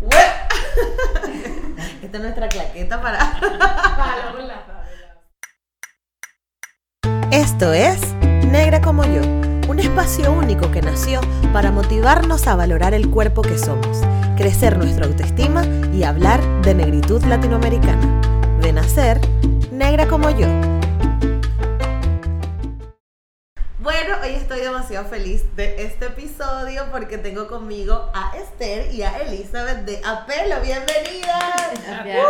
Esta es nuestra claqueta para. Esto es Negra como yo, un espacio único que nació para motivarnos a valorar el cuerpo que somos, crecer nuestra autoestima y hablar de negritud latinoamericana. De nacer, negra como yo. Bueno, hoy estoy demasiado feliz de este episodio porque tengo conmigo a Esther y a Elizabeth de Apelo. ¡Bienvenidas! Gracias.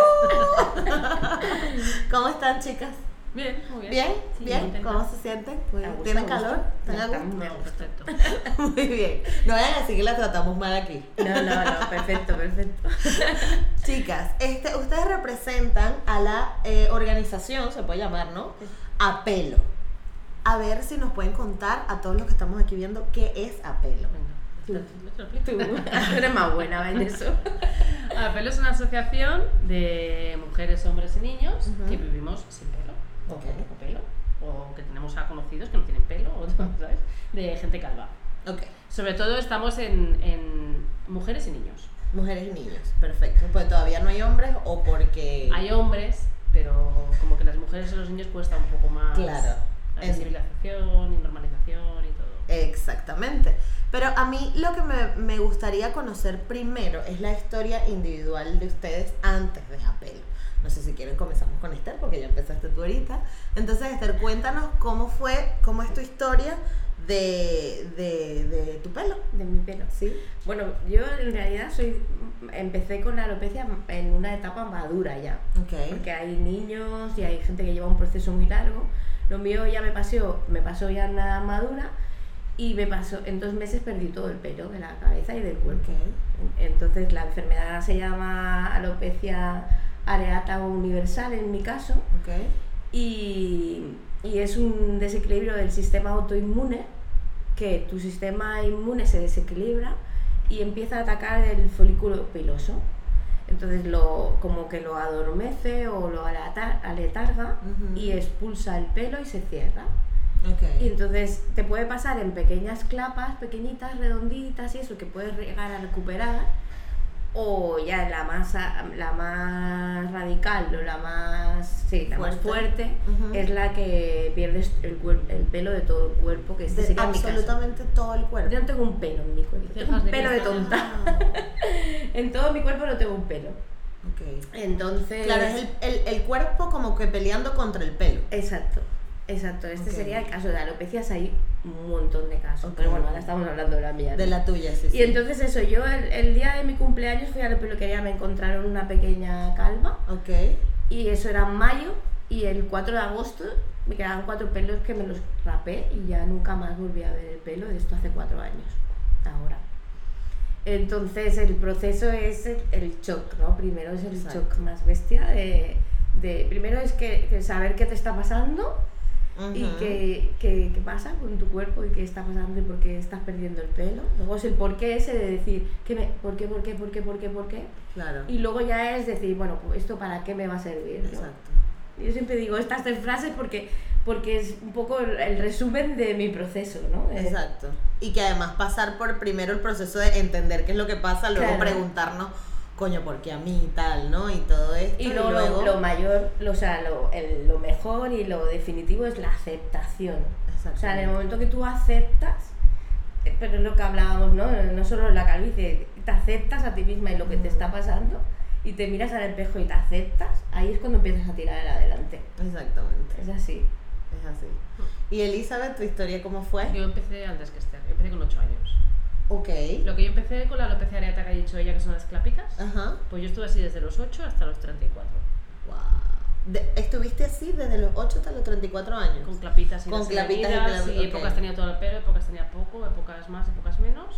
Uh. ¿Cómo están, chicas? Bien, muy bien. ¿Bien? Sí, ¿Bien? ¿Cómo se sienten? Gusto, ¿Tienen calor? ¿Están a gusto? Perfecto. Muy bien. No vayan a decir que la tratamos mal aquí. No, no, no, perfecto, perfecto. Chicas, este, ustedes representan a la eh, organización, se puede llamar, ¿no? Apelo. A ver si nos pueden contar a todos los que estamos aquí viendo qué es Apelo. Explico. Tú eres más buena en eso. Apelo es una asociación de mujeres, hombres y niños que vivimos sin pelo. O Ok. con poco pelo. O que tenemos a conocidos que no tienen pelo, o, ¿sabes? De gente calva. Ok. Sobre todo estamos en, en mujeres y niños. Mujeres y niños. Perfecto. Pues todavía no hay hombres o porque. Hay hombres, pero como que las mujeres y los niños cuesta un poco más Claro. La visibilización y normalización y todo. Exactamente. Pero a mí lo que me, me gustaría conocer primero es la historia individual de ustedes antes de Apelo. No sé si quieren comenzamos con Esther, porque ya empezaste tú ahorita. Entonces, Esther, cuéntanos cómo fue, cómo es tu historia de, de, de tu pelo. De mi pelo. ¿Sí? Bueno, yo en realidad soy empecé con la alopecia en una etapa madura ya. Ok. Porque hay niños y hay gente que lleva un proceso muy largo. Lo mío ya me pasó, me pasó ya la madura y me pasó, en dos meses perdí todo el pelo de la cabeza y del cuerpo. Entonces la enfermedad se llama alopecia areata universal en mi caso Ok. y, y es un desequilibrio del sistema autoinmune que tu sistema inmune se desequilibra y empieza a atacar el folículo piloso. Entonces lo, como que lo adormece o lo aletarga y expulsa el pelo y se cierra. Y entonces te puede pasar en pequeñas clapas, pequeñitas, redonditas y eso que puedes llegar a recuperar. O ya la más, la más radical o la más, sí, la más Fuerte. fuerte Ujú. es la que pierdes el, el pelo de todo el cuerpo, que este De sería mi caso. absolutamente todo el cuerpo. Yo no tengo un pelo en mi cuerpo, tengo un de pelo de tonta. Ah, En todo mi cuerpo no tengo un pelo. ok. Entonces... Claro, es el, el, el cuerpo como que peleando contra el pelo. Exacto, exacto. Este sería el caso de alopecias, hay un montón de casos. Pero bueno, ahora estamos hablando de la mía. ¿no? De la tuya, sí. sí. Y entonces eso, yo el, el día de mi cumpleaños fui a la peluquería, me encontraron una pequeña calva Ok. y eso era en mayo y el 4 de agosto me quedaban cuatro pelos que me los rapé y ya nunca más volví a ver el pelo de esto hace cuatro años, ahora. Entonces el proceso es el, el shock, ¿no? Primero es el Exacto. shock más bestia de, de- primero es que, que saber qué te está pasando y qué, qué, qué pasa con tu cuerpo y qué está pasando y por qué estás perdiendo el pelo. Luego es el por qué ese de decir, ¿qué me, ¿por qué, por qué, por qué, por qué, por qué? Claro. Y luego ya es decir, bueno, pues esto para qué me va a servir. ¿no? Exacto. Yo siempre digo estas tres frases porque, porque es un poco el, el resumen de mi proceso, ¿no? Exacto. Y que además pasar por primero el proceso de entender qué es lo que pasa, luego Claro. preguntarnos, coño, ¿por qué a mí y tal, no? Y todo esto. Y luego, lo- lo, mayor, lo, o sea, lo, el- lo mejor y lo definitivo es la aceptación. O sea, en el momento que tú aceptas, eh, pero es lo que hablábamos, ¿no? No solo la calvicie, te aceptas a ti misma y lo que te está pasando y te miras al espejo y te aceptas, ahí es cuando empiezas a tirar adelante. Exactamente. Es así. Es así. Y Elizabeth, ¿tu historia cómo fue? Yo empecé antes que Esther, empecé con 8 años. Ok. Lo que yo empecé con la alopecia areata que ha dicho ella, que son las clápicas, Ajá. pues yo estuve así desde los 8 hasta los 34. Wow. de- ¿estuviste así desde los 8 hasta los 34 años? Con clapitas y Con clapitas y y ok. épocas tenía todo el pelo, épocas tenía poco, épocas más, épocas menos.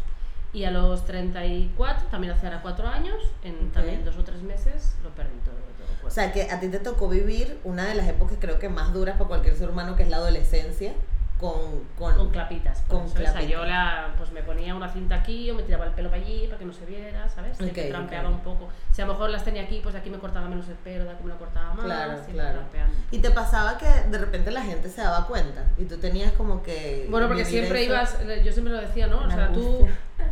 Y a los 34, también hace ahora 4 años, en Ok. también dos o tres meses, lo perdí todo. todo. O sea, que a ti te tocó vivir una de las épocas creo que más duras para cualquier ser humano, que es la adolescencia, con... con, con clapitas. con eso, o sea, yo la, pues me ponía una cinta aquí o me tiraba el pelo para allí para que no se viera, ¿sabes? Siempre Ok, trampeaba un poco. Si a lo mejor las tenía aquí, pues aquí me cortaba menos el pelo, de aquí me lo cortaba más. Claro, claro. trampeando. Y te pasaba que de repente la gente se daba cuenta y tú tenías como que... Bueno, porque siempre eso. ibas, yo siempre lo decía, ¿no? O sea, tú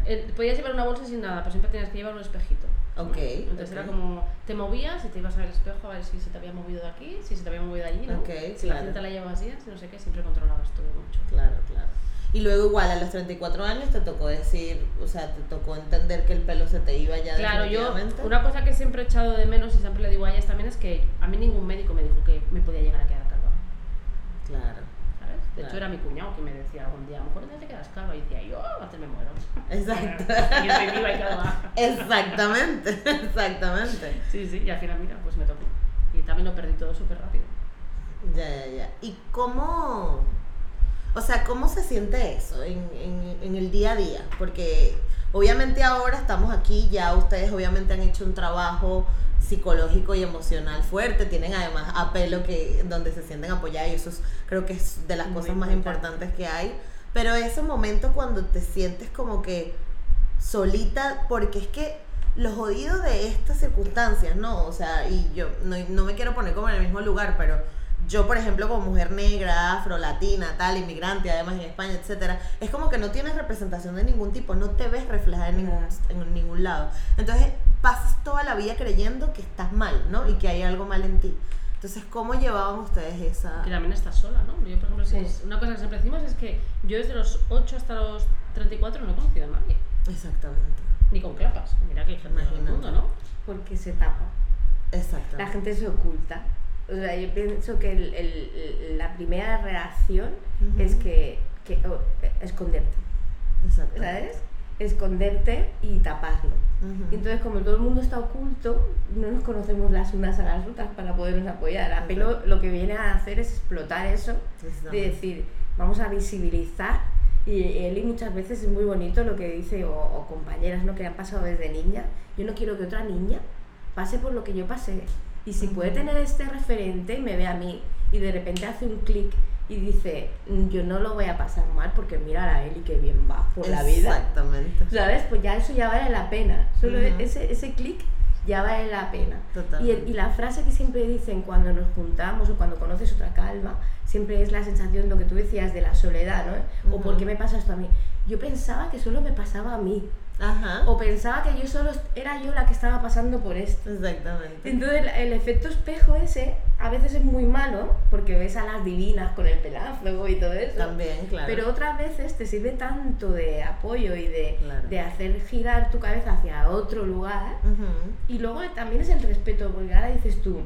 eh, podías llevar una bolsa sin nada, pero siempre tenías que llevar un espejito. Ok, Entonces ok. era como, te movías y te ibas a ver el espejo a ver si se te había movido de aquí, si se te había movido de allí, ¿no? Ok, si claro. la cinta la llevabas así, si no sé qué, siempre controlabas todo mucho. Claro, claro. Y luego igual a los 34 años te tocó decir, o sea, te tocó entender que el pelo se te iba ya Claro, yo, una cosa que siempre he echado de menos y siempre le digo a ellas también es que a mí ningún médico me dijo que me podía llegar a quedar calva, Claro. De Claro. hecho era mi cuñado que me decía algún día, a lo mejor te quedas calva y decía yo, antes me muero. exacto. yo estoy viva y calva. exactamente, exactamente. Sí, sí, y al final mira, pues me tocó. Y también lo perdí todo súper rápido. Ya, ya, ya. ¿Y cómo, o sea, cómo se siente eso en, en, en el día a día? Porque obviamente ahora estamos aquí, ya ustedes obviamente han hecho un trabajo psicológico y emocional fuerte, tienen además apelo que donde se sienten apoyados y eso es- creo que es de las Muy cosas más importante. importantes que hay, pero ese momento cuando te sientes como que solita, porque es que los jodidos de estas circunstancias, ¿no? O sea, y yo no, no me quiero poner como en el mismo lugar, pero yo, por ejemplo, como mujer negra, afro, latina, tal, inmigrante, además en España, etcétera, es como que no tienes representación de ningún tipo, no te ves reflejada en ningún, en ningún lado. Entonces, pasas toda la vida creyendo que estás mal, ¿no? Y que hay algo mal en ti. Entonces, ¿cómo llevaban ustedes esa...? Que también estás sola, ¿no? Yo, por ejemplo, si- Sí. una cosa que siempre decimos es que yo desde los 8 hasta los 34 no he conocido a nadie. Exactamente. Ni con clapas. Mira que hay gente en el mundo, ¿no? Porque se tapa. Exactamente. La gente se oculta. O sea, yo pienso que el- el- la primera reacción Ujú. es que, que oh, esconderte, Exacto. ¿sabes? Esconderte y taparlo. Ujú. Entonces, como todo el mundo está oculto, no nos conocemos las unas a las otras para podernos apoyar. A pelo lo que viene a hacer es explotar eso, de decir, vamos a visibilizar. Y Eli muchas veces es muy bonito lo que dice, o, o compañeras ¿no? que han pasado desde niña. Yo no quiero que otra niña pase por lo que yo pasé. Y si puede tener este referente y me ve a mí y de repente hace un clic y dice, "Mm, yo no lo voy a pasar mal porque mira a Eli que bien va por la vida. Exactamente. ¿Sabes? Pues ya eso ya vale la pena. Solo ese, ese clic ya vale la pena. Y, y la frase que siempre dicen cuando nos juntamos o cuando conoces otra calma, siempre es la sensación, lo que tú decías, de la soledad, ¿no? O. ¿por qué me pasa esto a mí? Yo pensaba que solo me pasaba a mí. Ajá. O pensaba que yo solo era yo la que estaba pasando por esto. Exactamente. Entonces el, el efecto espejo ese a veces es muy malo porque ves a las divinas con el pelazo y todo eso. También, claro. Pero otras veces te sirve tanto de apoyo y de, Claro. de hacer girar tu cabeza hacia otro lugar. Y luego también es el respeto, porque ahora dices tú,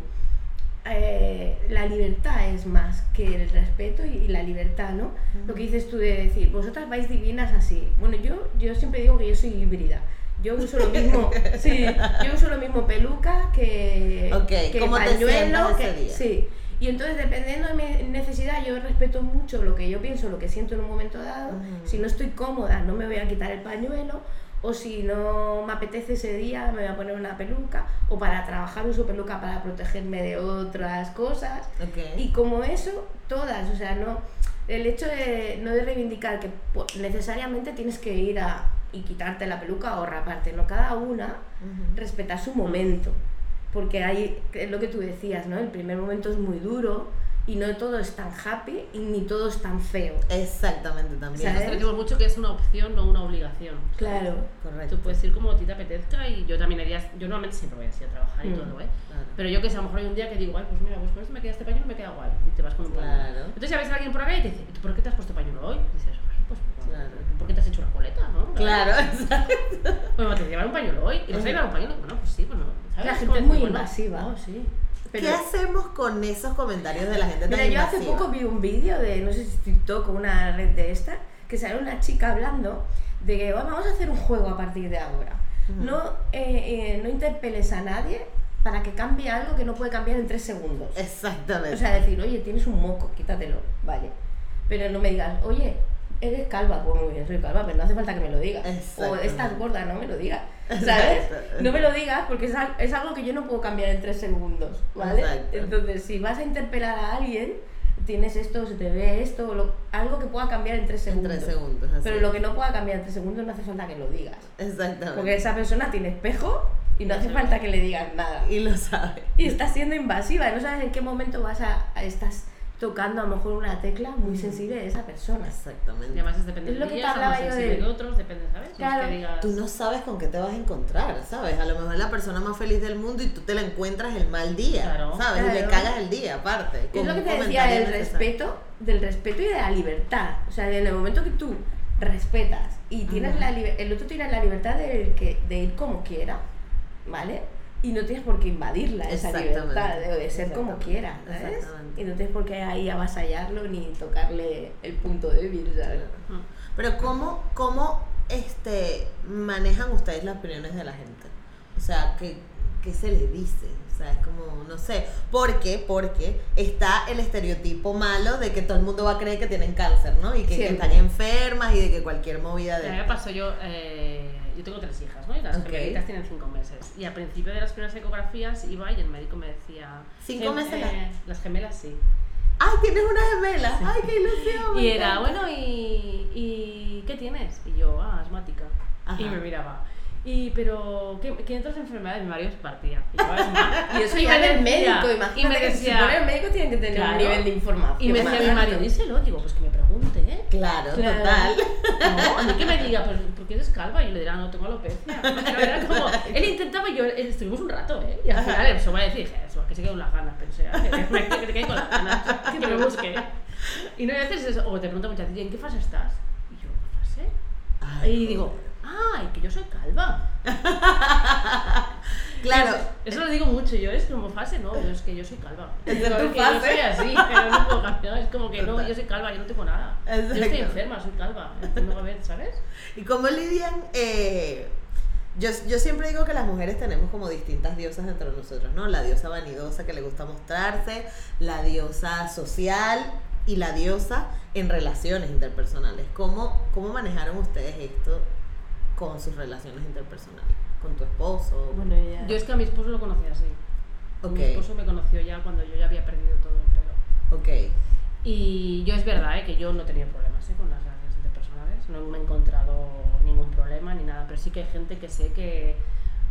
eh, la libertad es más que el respeto y, y la libertad, ¿no? Lo que dices tú de decir, vosotras vais divinas así. Bueno, yo, yo siempre digo que yo soy híbrida. Yo uso lo mismo, sí, yo uso lo mismo peluca que, Ok, que ¿cómo te sientas que, ese día? sí. Y entonces dependiendo de mi necesidad, yo respeto mucho lo que yo pienso, lo que siento en un momento dado. Si no estoy cómoda, no me voy a quitar el pañuelo. O si no me apetece ese día, me voy a poner una peluca. O para trabajar uso peluca para protegerme de otras cosas. Ok. Y como eso, todas, o sea, no el hecho de no de reivindicar que necesariamente tienes que ir a y quitarte la peluca o raparte, no cada una respeta su momento, porque hay es lo que tú decías, ¿no? El primer momento es muy duro y no todo es tan happy y ni todo es tan feo. Exactamente también. ¿Sabes? Nosotros decimos mucho que es una opción, no una obligación. Claro. Correcto. Tú puedes ir como a ti te apetezca y yo también iría, yo normalmente siempre voy así a trabajar y Mm. todo, ¿eh? Claro. Pero yo que sé, a lo mejor hay un día que digo, ay, pues mira, pues con esto me queda este pañuelo me queda guay. Y te vas con un pañuelo. Claro. Entonces ya ves a alguien por acá y te dice, ¿y tú por qué te has puesto pañuelo hoy? Y dices, ay, pues Claro. ¿tú por qué te has hecho una coleta, no? Claro, exacto. Pues me te llevar un pañuelo hoy. ¿Y vas a llevar un pañuelo? Bueno, pues sí, pues no. ¿sabes? La Es gente es muy bueno, invasiva. oh, sí. Pero, ¿Qué hacemos con esos comentarios de la gente tan Mira, yo hace poco vi un vídeo de, no sé si TikTok o una red de esta, que sale una chica hablando de que "Bueno, vamos a hacer un juego a partir de ahora. No, eh, eh, no interpeles a nadie para que cambie algo que no puede cambiar en tres segundos. Exactamente. O sea, decir, oye, tienes un moco, quítatelo, vale. Pero no me digas, oye, eres calva, pues muy bien, soy calva, pero no hace falta que me lo digas. O estás gorda, no me lo digas. ¿Sabes? No me lo digas porque es, es algo que yo no puedo cambiar en tres segundos, ¿vale? Exacto. Entonces, si vas a interpelar a alguien, tienes esto, se te ve esto, lo- algo que pueda cambiar en tres En segundos. tres segundos. así. Pero lo que no pueda cambiar en tres segundos no hace falta que lo digas. Exactamente. Porque esa persona tiene espejo y no hace falta que le digas nada. Y lo sabe. Y estás siendo invasiva, y no sabes en qué momento vas a, a- estás tocando a lo mejor una tecla muy sensible de esa persona. Y Exactamente. además es depende Es lo del que te hablaba yo de- de otros, depende, ¿sabes? Claro. que digas... Tú no sabes con qué te vas a encontrar, ¿sabes? A lo mejor es la persona más feliz del mundo y tú te la encuentras el mal día, Claro. ¿sabes? Y le Claro. cagas el día, aparte. Es con lo que te decía del respeto, del respeto y de la libertad. O sea, en el momento que tú respetas y tienes Ujú. la el otro tiene la libertad de, que, de ir como quiera, ¿vale? Y no tienes por qué invadirla esa Exactamente. libertad de, de ser como Exactamente. quiera, ¿sabes? Exactamente. Y no tienes por qué ahí avasallarlo ni tocarle el punto débil, ¿sabes? Pero ¿cómo, cómo este, manejan ustedes las opiniones de la gente? O sea, ¿qué, qué se les dice? O sea, es como, no sé. ¿Por qué? Porque está el estereotipo malo de que todo el mundo va a creer que tienen cáncer, ¿no? Y que, que están enfermas y de que cualquier movida de... me pasó yo, eh, yo tengo tres hijas, ¿no? Y las Ok. gemelitas tienen cinco meses. Y al principio de las primeras ecografías iba y el médico me decía... ¿Cinco "Gem- meses eh, Las gemelas sí. ¡Ay, tienes una gemela! ¡Ay, qué ilusión! Y era, bueno, ¿y, ¿y qué tienes? Y yo, ah, asmática. Ajá. Y me miraba. Y, pero, ¿qué, qué otras enfermedades? Mi marido se partía. Y. Y eso Y ya me decía- médico, Y imagínate me que se decía, supone el médico tiene que tener Claro. un nivel de información. y me decía mi marido, díselo. Digo, pues que me pregunte, ¿eh? Claro, Claro. total. No, a mí que me diga, pues, ¿por qué eres calva? Y yo le dirá, no, tengo alopecia. Pero era como, él intentaba y yo, él- estuvimos un rato, ¿eh? Y al final eso me decir, dije, eso, que se quede con las ganas, pensé, "Ah, que me, que te quede con las ganas, que me busque. Y no, y a veces eso, o te pregunta muchas veces, ¿y en qué fase estás? Y yo, ¿qué fase? Y digo, ay, que yo soy calva. Claro, Eso, eso lo digo mucho yo, es como fase, no, yo es que yo soy calva. Es Digo, tu que yo fase. soy así, pero no puedo cambiar, es como que no, yo soy calva, yo no tengo nada. Yo estoy enferma, soy calva, no a ver, ¿sabes? ¿Y cómo lidian? eh, yo, yo siempre digo que las mujeres tenemos como distintas diosas entre nosotros, ¿no? La diosa vanidosa que le gusta mostrarse, la diosa social y la diosa en relaciones interpersonales. ¿Cómo, cómo manejaron ustedes esto con sus relaciones interpersonales? ¿Con tu esposo? Bueno, ya. Yo es que a mi esposo lo conocí así. Ok. Mi esposo me conoció ya cuando yo ya había perdido todo el pelo. Ok. Y yo es verdad ¿eh? que yo no he tenido problemas ¿eh? con las relaciones interpersonales, no me he encontrado ningún problema ni nada, pero sí que hay gente que sé que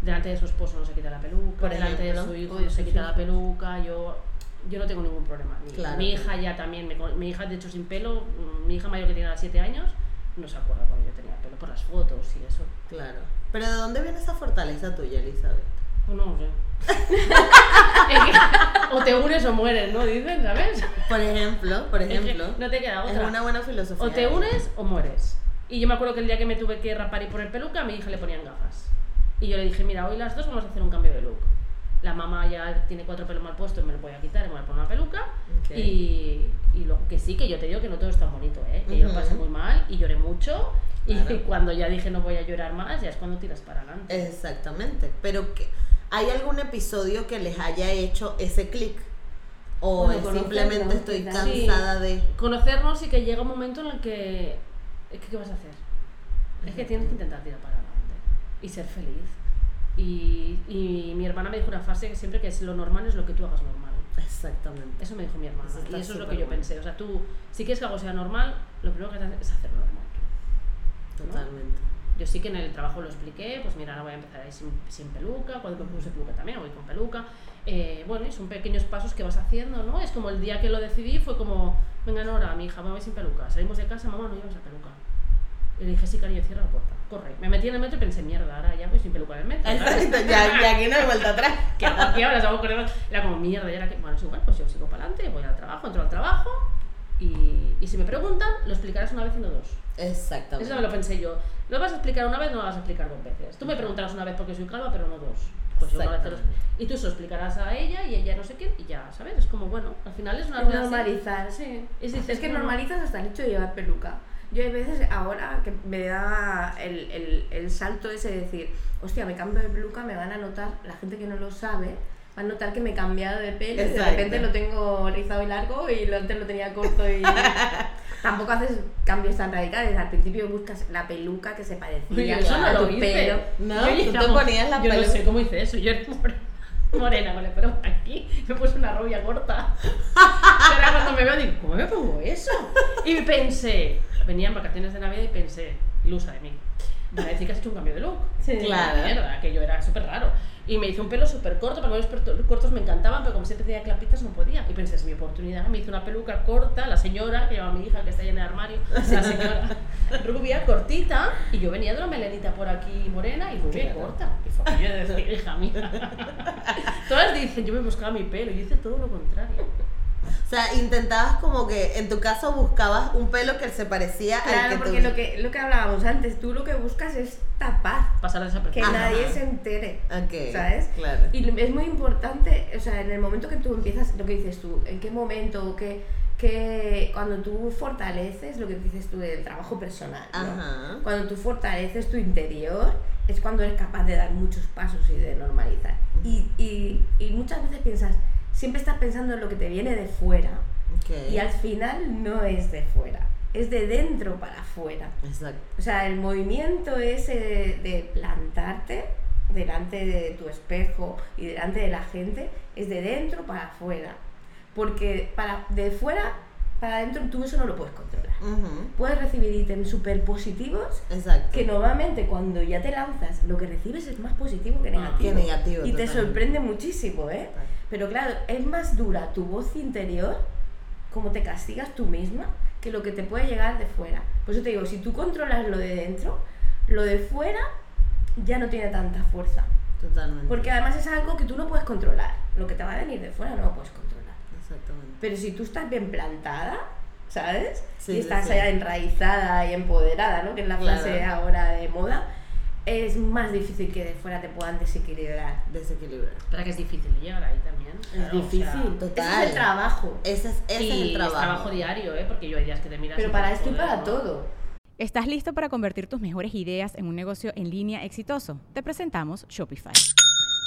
delante de su esposo no se quita la peluca, Por delante ejemplo. de su hijo O de se quita la peluca, yo, yo no tengo ningún problema. Mi, Claro. mi hija ya también, con- mi hija de hecho sin pelo, mi hija mayor que tiene 7 años, no se acuerda pelo, por las fotos y eso. Claro. Pero ¿de dónde viene esa fortaleza tuya, Elizabeth? Pues no lo sé. Es o te unes o mueres, ¿no? Dicen, ¿sabes? Por ejemplo, por Es que ejemplo, no te queda es otra. una buena filosofía. O te unes o mueres. Y yo me acuerdo que el día que me tuve que rapar y poner peluca, a mi hija le ponían gafas. Y yo le dije, mira, hoy las dos vamos a hacer un cambio de look. La mamá ya tiene cuatro pelos mal puestos, me lo voy a quitar y me voy a poner una peluca. Y, y lo que sí, que yo te digo que no todo es tan bonito, ¿eh? Que yo lo pasé muy mal y lloré mucho. Y Claro. cuando ya dije no voy a llorar más, ya es cuando tiras para adelante. Exactamente. Pero que, ¿hay algún episodio que les haya hecho ese clic? O Bueno, simplemente estoy. Sí. cansada de. Conocernos y que llega un momento en el que... es que, ¿Qué vas a hacer? Es que tienes que intentar tirar para adelante y ser feliz. Y, y mi hermana me dijo una frase que siempre que es lo normal es lo que tú hagas normal. Exactamente. Eso me dijo mi hermana. Eso y eso es lo que yo bueno. pensé. O sea, tú, si quieres que algo sea normal, lo primero que haces es hacerlo normal. ¿no? Totalmente. Yo sí que en el trabajo lo expliqué, pues mira, ahora voy a empezar ahí sin, sin peluca, cuando me puse peluca también, voy con peluca. Eh, bueno, y son pequeños pasos que vas haciendo, ¿no? Es como el día que lo decidí fue como, venga Nora, mi hija, me voy sin peluca. Salimos de casa, mamá, no llevas la peluca. Y le dije, sí, cariño, cierra la puerta, corre. Me metí en el metro y pensé, mierda, ahora ya voy sin peluca en el metro. ya, ya aquí no hay vuelta atrás. ¿Qué aquí ahora? Salgo corriendo. Era como mierda, y era que, bueno, es igual, pues yo sigo para adelante, voy al trabajo, entro al trabajo. Y, y si me preguntan, lo explicarás una vez y no dos. Exactamente. Eso me lo pensé yo. Lo vas a explicar una vez, no lo vas a explicar dos veces. Tú me preguntarás una vez porque soy calva, pero no dos. Pues yo una vez te lo- Exactamente. Y tú se lo explicarás a ella y ella no sé qué, y ya, ¿sabes? Es como, bueno, al final es una Es normalizar. Sí. Es, dices, Es que normalizas hasta el hecho de llevar peluca. Yo hay veces ahora que me da el, el, el salto ese de decir, hostia, me cambio de peluca, me van a notar, la gente que no lo sabe, a notar que me he cambiado de pelo. y De repente lo tengo rizado y largo y lo antes lo tenía corto y. Tampoco haces cambios tan radicales. Al principio buscas la peluca que se parecía Uy, eso no a lo tu hice. pelo. No, Yo, tú te ponías la Yo no pelu- sé cómo hice eso. Yo era morena con el pelo aquí. Me puse una rubia corta. Pero cuando me veo digo, ¿cómo me pongo eso? Y pensé, venía en vacaciones de Navidad y pensé, ilusa de mí. Voy a decir que has hecho un cambio de look. Sí. Claro. Mierda, que yo era súper raro. Y me hice un pelo súper corto, porque los pelos cortos me encantaban, pero como siempre tenía clapitas no podía. Y pensé, es mi oportunidad. Me hice una peluca corta, la señora, que lleva mi hija, que está llena de armario, la señora rubia, cortita, y yo venía de una melenita por aquí morena y rubia Claro. corta. Y fue aquello de decir, hija mía. Todas dicen, yo me buscaba mi pelo, y hice todo lo contrario. O sea, intentabas como que, en tu caso, buscabas un pelo que se parecía al Claro, que porque tú... lo que, lo que hablábamos antes, tú lo que buscas es tapar, Pasar que. Ajá. nadie se entere. Ok, ¿Sabes? Claro. Y es muy importante, o sea, en el momento que tú empiezas, lo que dices tú, en qué momento, qué, qué- cuando tú fortaleces lo que dices tú del trabajo personal, ¿no? Ajá. cuando tú fortaleces tu interior, es cuando eres capaz de dar muchos pasos y de normalizar. Y, y, y muchas veces piensas, siempre estás pensando en lo que te viene de fuera, y al final no es de fuera, es de dentro para afuera. Exacto. O sea, el movimiento ese de, de plantarte delante de tu espejo y delante de la gente es de dentro para afuera. Porque para, de fuera para adentro tú eso no lo puedes controlar. Puedes recibir ítems súper positivos Exacto. que normalmente cuando ya te lanzas lo que recibes es más positivo que Ah, negativo. que negativo, Y te sorprende muchísimo, ¿eh? Pero claro, es más dura tu voz interior, como te castigas tú misma, que lo que te puede llegar de fuera. Por eso te digo, si tú controlas lo de dentro, lo de fuera ya no tiene tanta fuerza. Totalmente. Porque además es algo que tú no puedes controlar. Lo que te va a venir de fuera no lo puedes controlar. Exactamente. Pero si tú estás bien plantada, ¿sabes? Sí, y estás sí. allá enraizada y empoderada, ¿no? Que es la Claro. frase ahora de moda, es más difícil que de fuera te puedan desequilibrar. Desequilibrar. Pero que es difícil llegar ahí también. Es claro, o sea, difícil. total. Ese es el trabajo. Ese es, ese y es el trabajo. es trabajo diario, ¿eh? Porque yo hay días que te miras. Pero para esto y "Joder, para ¿no?". todo. ¿Estás listo para convertir tus mejores ideas en un negocio en línea exitoso? Te presentamos Shopify.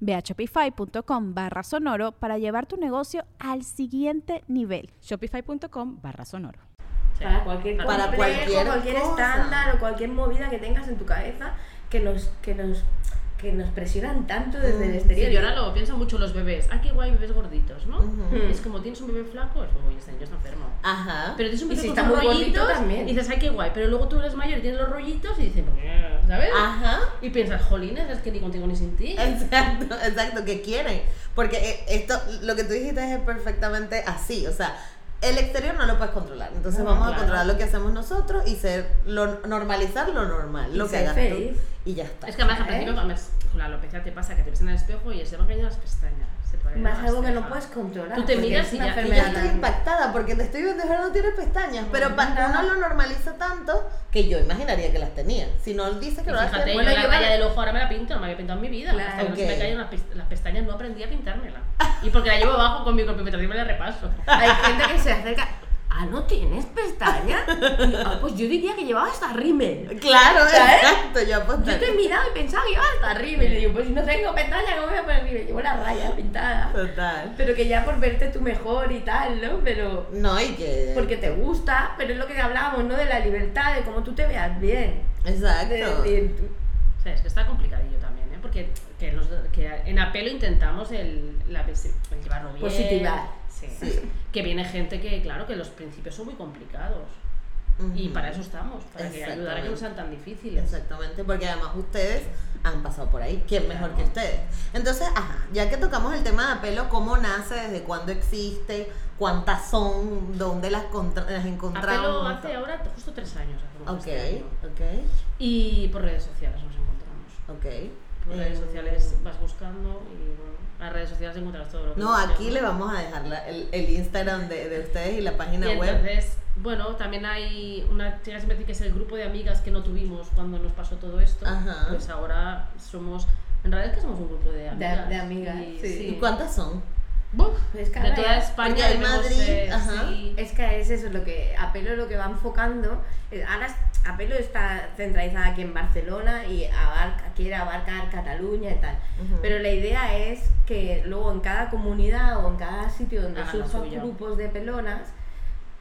Ve a shopify.com barra sonoro para llevar tu negocio al siguiente nivel. Shopify.com barra sonoro. Sí. Para cualquier Para complejo, cualquier cualquier estándar o cualquier movida que tengas en tu cabeza que nos, que nos, que nos presionan tanto desde el Mm, exterior. Sí, yo ahora lo pienso mucho los bebés. Ah, qué guay, bebés gorditos, ¿no? Ujú. Es como tienes un bebé flaco, es como, oye, este niño está enfermo. Ajá. Pero tienes un Y bebé si con está muy gordito rollitos también. y dices, ay, qué guay. Pero luego tú eres mayor y tienes los rollitos y dices, ¿sabes? Ajá. Y piensas, jolines, es que ni contigo ni sin ti. Exacto, exacto, que quieren. Porque eh, esto, lo que tú dijiste es perfectamente así. O sea, el exterior no lo puedes controlar. Entonces No, vamos a claro. controlar lo que hacemos nosotros y ser lo, normalizar lo normal, Y lo que hagas feliz. tú. Y ya está. Es que además al ¿Eh? con la alopecia te pasa que te ves en el espejo y se van cayendo las pestañas. Más algo las que no puedes controlar. Tú te miras y ya- y Y yo enfermedad estoy impactada porque te estoy viendo ahora no tiene pestañas, pero pa- Nada. uno lo normaliza tanto que yo imaginaría que las tenía. Si no dice que Y no las fíjate, tiene, Bueno, yo la raya del ojo ahora me la pinto, no me había pintado en mi vida. Claro. Hasta que no se me cayeron las, las pestañas, no aprendí a pintármela. Y porque la llevo abajo con mi cronometro y me la repaso. Hay gente que se acerca. Ah, ¿no tienes pestañas? Y, ah, pues yo diría que llevaba hasta rímel. Claro, ¿Sabes? exacto, yo Yo te he mirado y pensaba que llevaba hasta rímel. Y digo, pues si no tengo pestañas, ¿cómo voy a poner rímel? Llevo la raya pintada. Total. Pero que ya por verte tú mejor y tal, ¿no? Pero No, y que. porque te gusta, pero es lo que hablábamos, ¿no? De la libertad, de cómo tú te veas bien. Exacto. De, de- O sea, es que está complicadillo también, ¿eh? Porque que nos- que en apelo intentamos el, la, el llevarlo bien. Positivar. Sí. Sí. Que viene gente que, claro, que los principios son muy complicados. Y para eso estamos, para que ayudar a que no sean tan difíciles. Exactamente, porque además ustedes han pasado por ahí. ¿Quién mejor que ustedes? Entonces, ajá, ya que tocamos el tema de apelo, ¿cómo nace? ¿Desde cuándo existe? ¿Cuántas son? ¿Dónde las, contra- las encontramos? Apelo hace ahora justo tres años. hacemos Ok, este año. ok, Y por redes sociales nos encontramos. ok. Por redes Eh, sociales vas buscando y bueno, las redes sociales encuentras todo lo que No, buscas, aquí ¿no? le vamos a dejar la- el, el Instagram de, de ustedes y la página Y web. entonces, bueno, también hay una chica que siempre dice que es el grupo de amigas que no tuvimos cuando nos pasó todo esto. Ajá. Pues ahora somos, en realidad es que somos un grupo de amigas. de amigas, y, sí. ¿Y cuántas son? Buf, Es que de toda España. debemos Madrid, ser, ajá. sí. Es que es eso, lo que Apelo lo que va enfocando. Ahora Apelo está centralizada aquí en Barcelona y abarca, quiere abarcar Cataluña y tal. Pero la idea es que luego en cada comunidad o en cada sitio donde surjan grupos de pelonas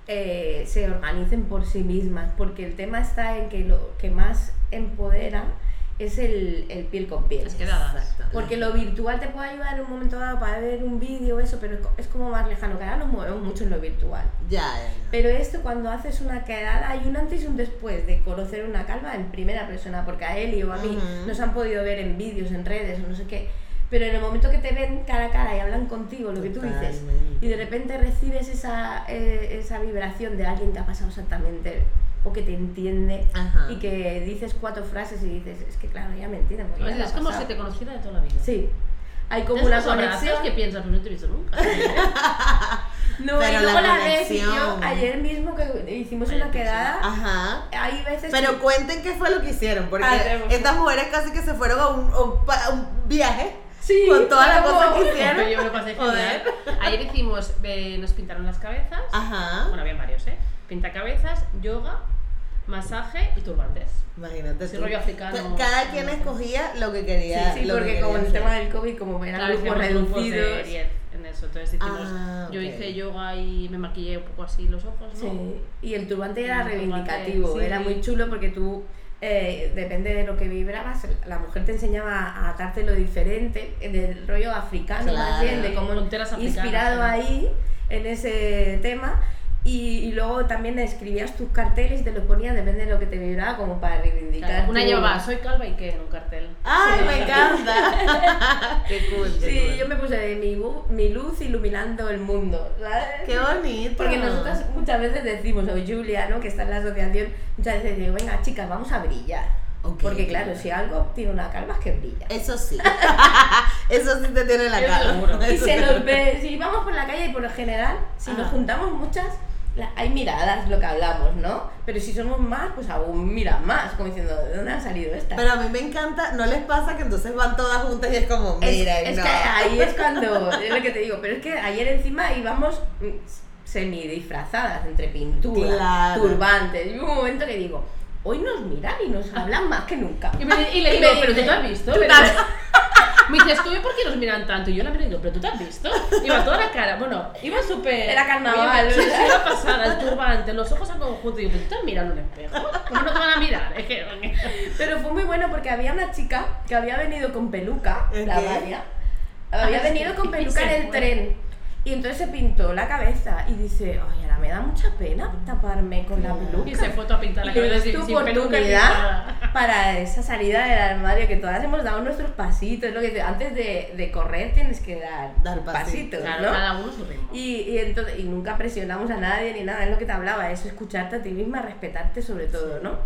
eh, se organicen por sí mismas. Porque el tema está en que lo que más empodera es el, el piel con piel. Es. Exacto. Porque lo virtual te puede ayudar en un momento dado para ver un vídeo eso, pero es co- es como más lejano, que ahora nos movemos mucho en lo virtual. Ya, ya, ya. Pero esto cuando haces una quedada hay un antes y un después de conocer una calva en primera persona, porque a él y o a mí nos han podido ver en vídeos, en redes o no sé qué, pero en el momento que te ven cara a cara y hablan contigo, lo que tú dices, y de repente recibes esa, eh, esa vibración de alguien que ha pasado exactamente o que te entiende Ajá. y que dices cuatro frases y dices, es que claro, ya me entienden. ya Es, como pasado". si te conociera de toda la vida. Sí. Hay como Como una abrazos conexión. que piensas, pues no te he visto nunca. No, Pero y luego la la, ves y yo, ayer mismo que hicimos Oye, una pues quedada, Ajá. hay veces Pero que- cuenten qué fue lo que hicieron, porque Hacemos. estas mujeres casi que se fueron a un, a un viaje Sí, con todas las como- cosas que hicieron. Yo me lo pasé Joder. Ayer hicimos, eh, nos pintaron las cabezas. Ajá. Bueno, había varios, ¿eh? Pintacabezas, yoga, masaje y turbantes. Imagínate. Sí, tú. rollo africano. Cada quien escogía lo que quería. Sí, sí, lo que porque quería como el tema del COVID, como eran Claro, grupos reducidos. de 10 en eso. Entonces hicimos, Ah, yo ok. hice yoga y me maquillé un poco así los ojos, ¿no? Sí, y el turbante era El turbante, reivindicativo, sí. era muy chulo porque tú, eh, depende de lo que vibrabas, la mujer te enseñaba a atarte lo diferente, del rollo africano más Claro. bien, de cómo inspirado ¿no? ahí en ese tema. Y, y luego también escribías tus carteles y te los ponías, depende de lo que te vibraba, como para reivindicar. Claro, Una tu- llevaba, soy calva y qué, en un cartel. ¡Ay, Sí. me encanta! ¡Qué cool! qué Sí, cool. yo me puse mi, luz iluminando el mundo, ¿sabes? ¡Qué bonito! Porque nosotras muchas veces decimos, o Julia, ¿no? que está en la asociación, muchas veces digo, venga chicas, vamos a brillar. Porque claro, si algo tiene una calva es que brilla. Eso sí. Eso sí te tiene la seguro. Y se nos ve, si vamos por la calle y por lo general, si nos juntamos muchas, hay miradas, lo que hablamos, ¿no? Pero si somos más, pues aún miran más, como diciendo, ¿de dónde han salido estas? Pero a mí me encanta, ¿no les pasa que entonces van todas juntas y es como, Es- mira, es, no. que ahí es cuando, es lo que te digo, pero es que ayer encima íbamos semi disfrazadas entre pintura, Claro. turbantes, y hubo un momento que digo, hoy nos miran y nos hablan más que nunca. Y, me- y le Y digo, me pero tú te has visto. Me dice, es que ¿por qué nos miran tanto? Y yo la miro y digo, pero tú te has visto. Iba toda la cara, bueno, iba súper. Era carnaval, iba pasada, el turbante, los ojos al conjunto. Y digo, pero tú te has mirado en un espejo. ¿Cómo no te van a mirar? Es que. Pero fue muy bueno porque había una chica que había venido con peluca, ¿El la qué? Vania, había Ah, venido con peluca en el fue. tren. Y entonces se pintó la cabeza y dice, ay, ahora me da mucha pena taparme con la peluca. Y se fue toda pintada la Y cabeza sin, tu sin oportunidad para esa salida del armario que todas hemos dado nuestros pasitos. Es lo que te- antes de, de correr tienes que dar, Dar pasitos, Claro, ¿no? cada uno su ritmo. Y, y, entonces, y nunca presionamos a nadie ni nada, es lo que te hablaba, es escucharte a ti misma, respetarte sobre todo, ¿no?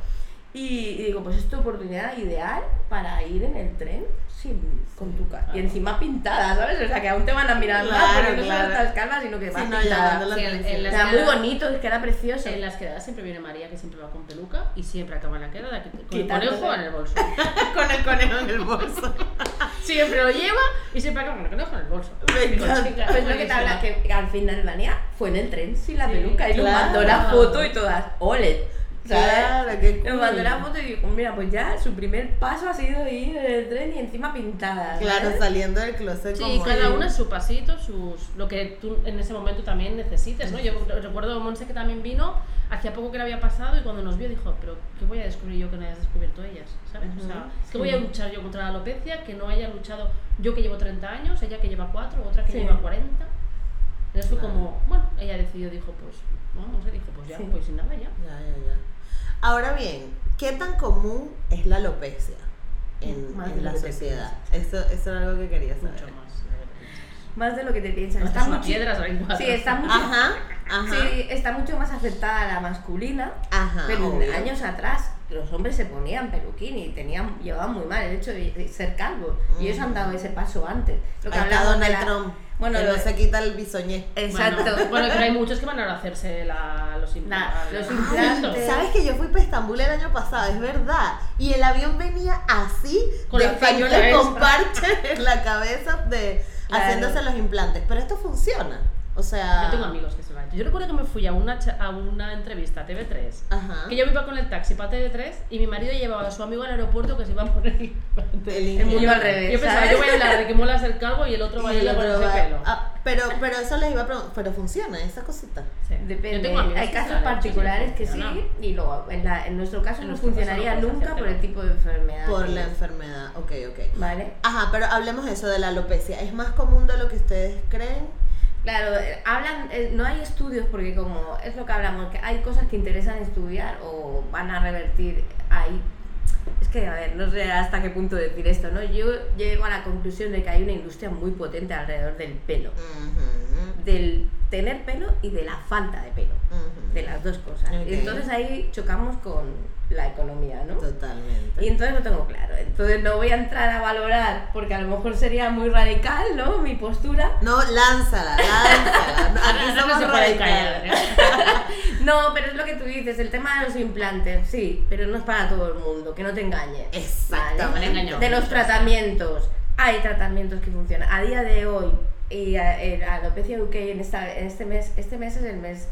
Y, y digo, pues es tu oportunidad ideal para ir en el tren sin, con tu cara. Y encima pintada, ¿sabes? O sea, que aún te van a mirar más Claro, porque no claro. solo estás calva, sino que Sí, vas no, pintada. Sí, en- muy bonito, es que era precioso. En las quedadas siempre viene María, que siempre va con peluca y siempre acaba en la quedada con el conejo en el bolso. Con el conejo en el bolso. Siempre lo lleva y siempre acaba con el conejo en el bolso. Pues lo que te buenísima. habla, que al final Vania fue en el tren sin la Sí, peluca y nos mandó la foto y todas, ole. ¿Sabes? Claro, qué Nos cool. mandó la foto y dijo, mira, pues ya su primer paso ha sido ir en el tren y encima pintada. Claro, ¿sabes? saliendo del closet Sí, como cada una su pasito, sus, lo que tú en ese momento también necesites, ¿no? Yo recuerdo a Monse que también vino, hacía poco que le había pasado y cuando nos vio dijo, pero ¿qué voy a descubrir yo que no hayas descubierto ellas? ¿Sabes? O sea, ¿qué voy a luchar yo contra la alopecia que no haya luchado yo que llevo 30 años, ella que lleva 4, otra que Sí. lleva 40? Entonces fue Claro. como, bueno, ella decidió, dijo, pues, no, Monse dijo, pues ya, Sí. pues sin nada ya. Ya, ya, ya. Ahora bien, ¿qué tan común es la alopecia en, la sociedad? Eso, eso era algo que quería saber. Mucho más. de lo que piensas. Más de lo que te piensas. Esto Está es mucho-. Sí, está mucho, Ajá, ajá. sí, está mucho más afectada la masculina. Ajá, Pero obvio. años atrás los hombres se ponían peluquín y tenían, llevaban muy mal el hecho de ser calvo. Y ellos han dado ese paso antes. Lo que hablamos de Donald la- Trump. Bueno, que no se quita el bisoñé. Exacto. Bueno, bueno, pero hay muchos que van a hacerse la, los La- implantes. los Ay, implantes. ¿Sabes que yo fui para Estambul el año pasado? Es verdad. Y el avión venía así, Con de cabeza. con parche en la cabeza de Claro. haciéndose los implantes. Pero esto funciona. O sea. Yo tengo amigos que se hecho. Yo recuerdo que me fui a una, cha- a una entrevista a TV3. Ajá. Que yo iba con el taxi para TV3 y mi marido llevaba a su amigo al aeropuerto que se iba a poner el. El El mundo al revés. Yo pensaba, ¿sabes? yo voy a hablar de que mola ser calvo y el otro va a Y el ir a otro ponerse va- pelo. Ah, pero, pero eso les iba a preguntar. Pero funciona esa cosita. Sí. Depende. Yo tengo amigos Hay casos particulares que sí, y luego en, la- en nuestro caso En no nuestro caso funcionaría no nunca por el tipo de enfermedad. Por la es. enfermedad. Ok, ok. ¿Vale? Ajá, pero hablemos de eso de la alopecia. ¿Es más común de lo que ustedes creen? Claro, eh, hablan, eh, no hay estudios porque como es lo que hablamos, que hay cosas que interesan estudiar o van a revertir ahí. Es que, a ver, no sé hasta qué punto decir esto, ¿no? Yo llego a la conclusión de que hay una industria muy potente alrededor del pelo, del tener pelo y de la falta de pelo, de las dos cosas. Ok. Y entonces ahí chocamos con la economía, ¿no? Totalmente. Y entonces lo tengo claro. Entonces no voy a entrar a valorar porque a lo mejor sería muy radical, ¿no? Mi postura. No, lánzala, lánzala. Aquí no se puede radicales. ¿eh? No, pero es lo que tú dices, el tema de los implantes, sí, pero no es para todo el mundo, que no te engañes. Exactamente. ¿vale? De los tratamientos, hay tratamientos que funcionan. A día de hoy, y a, en alopecia UK en, esta, en este mes, este mes es el mes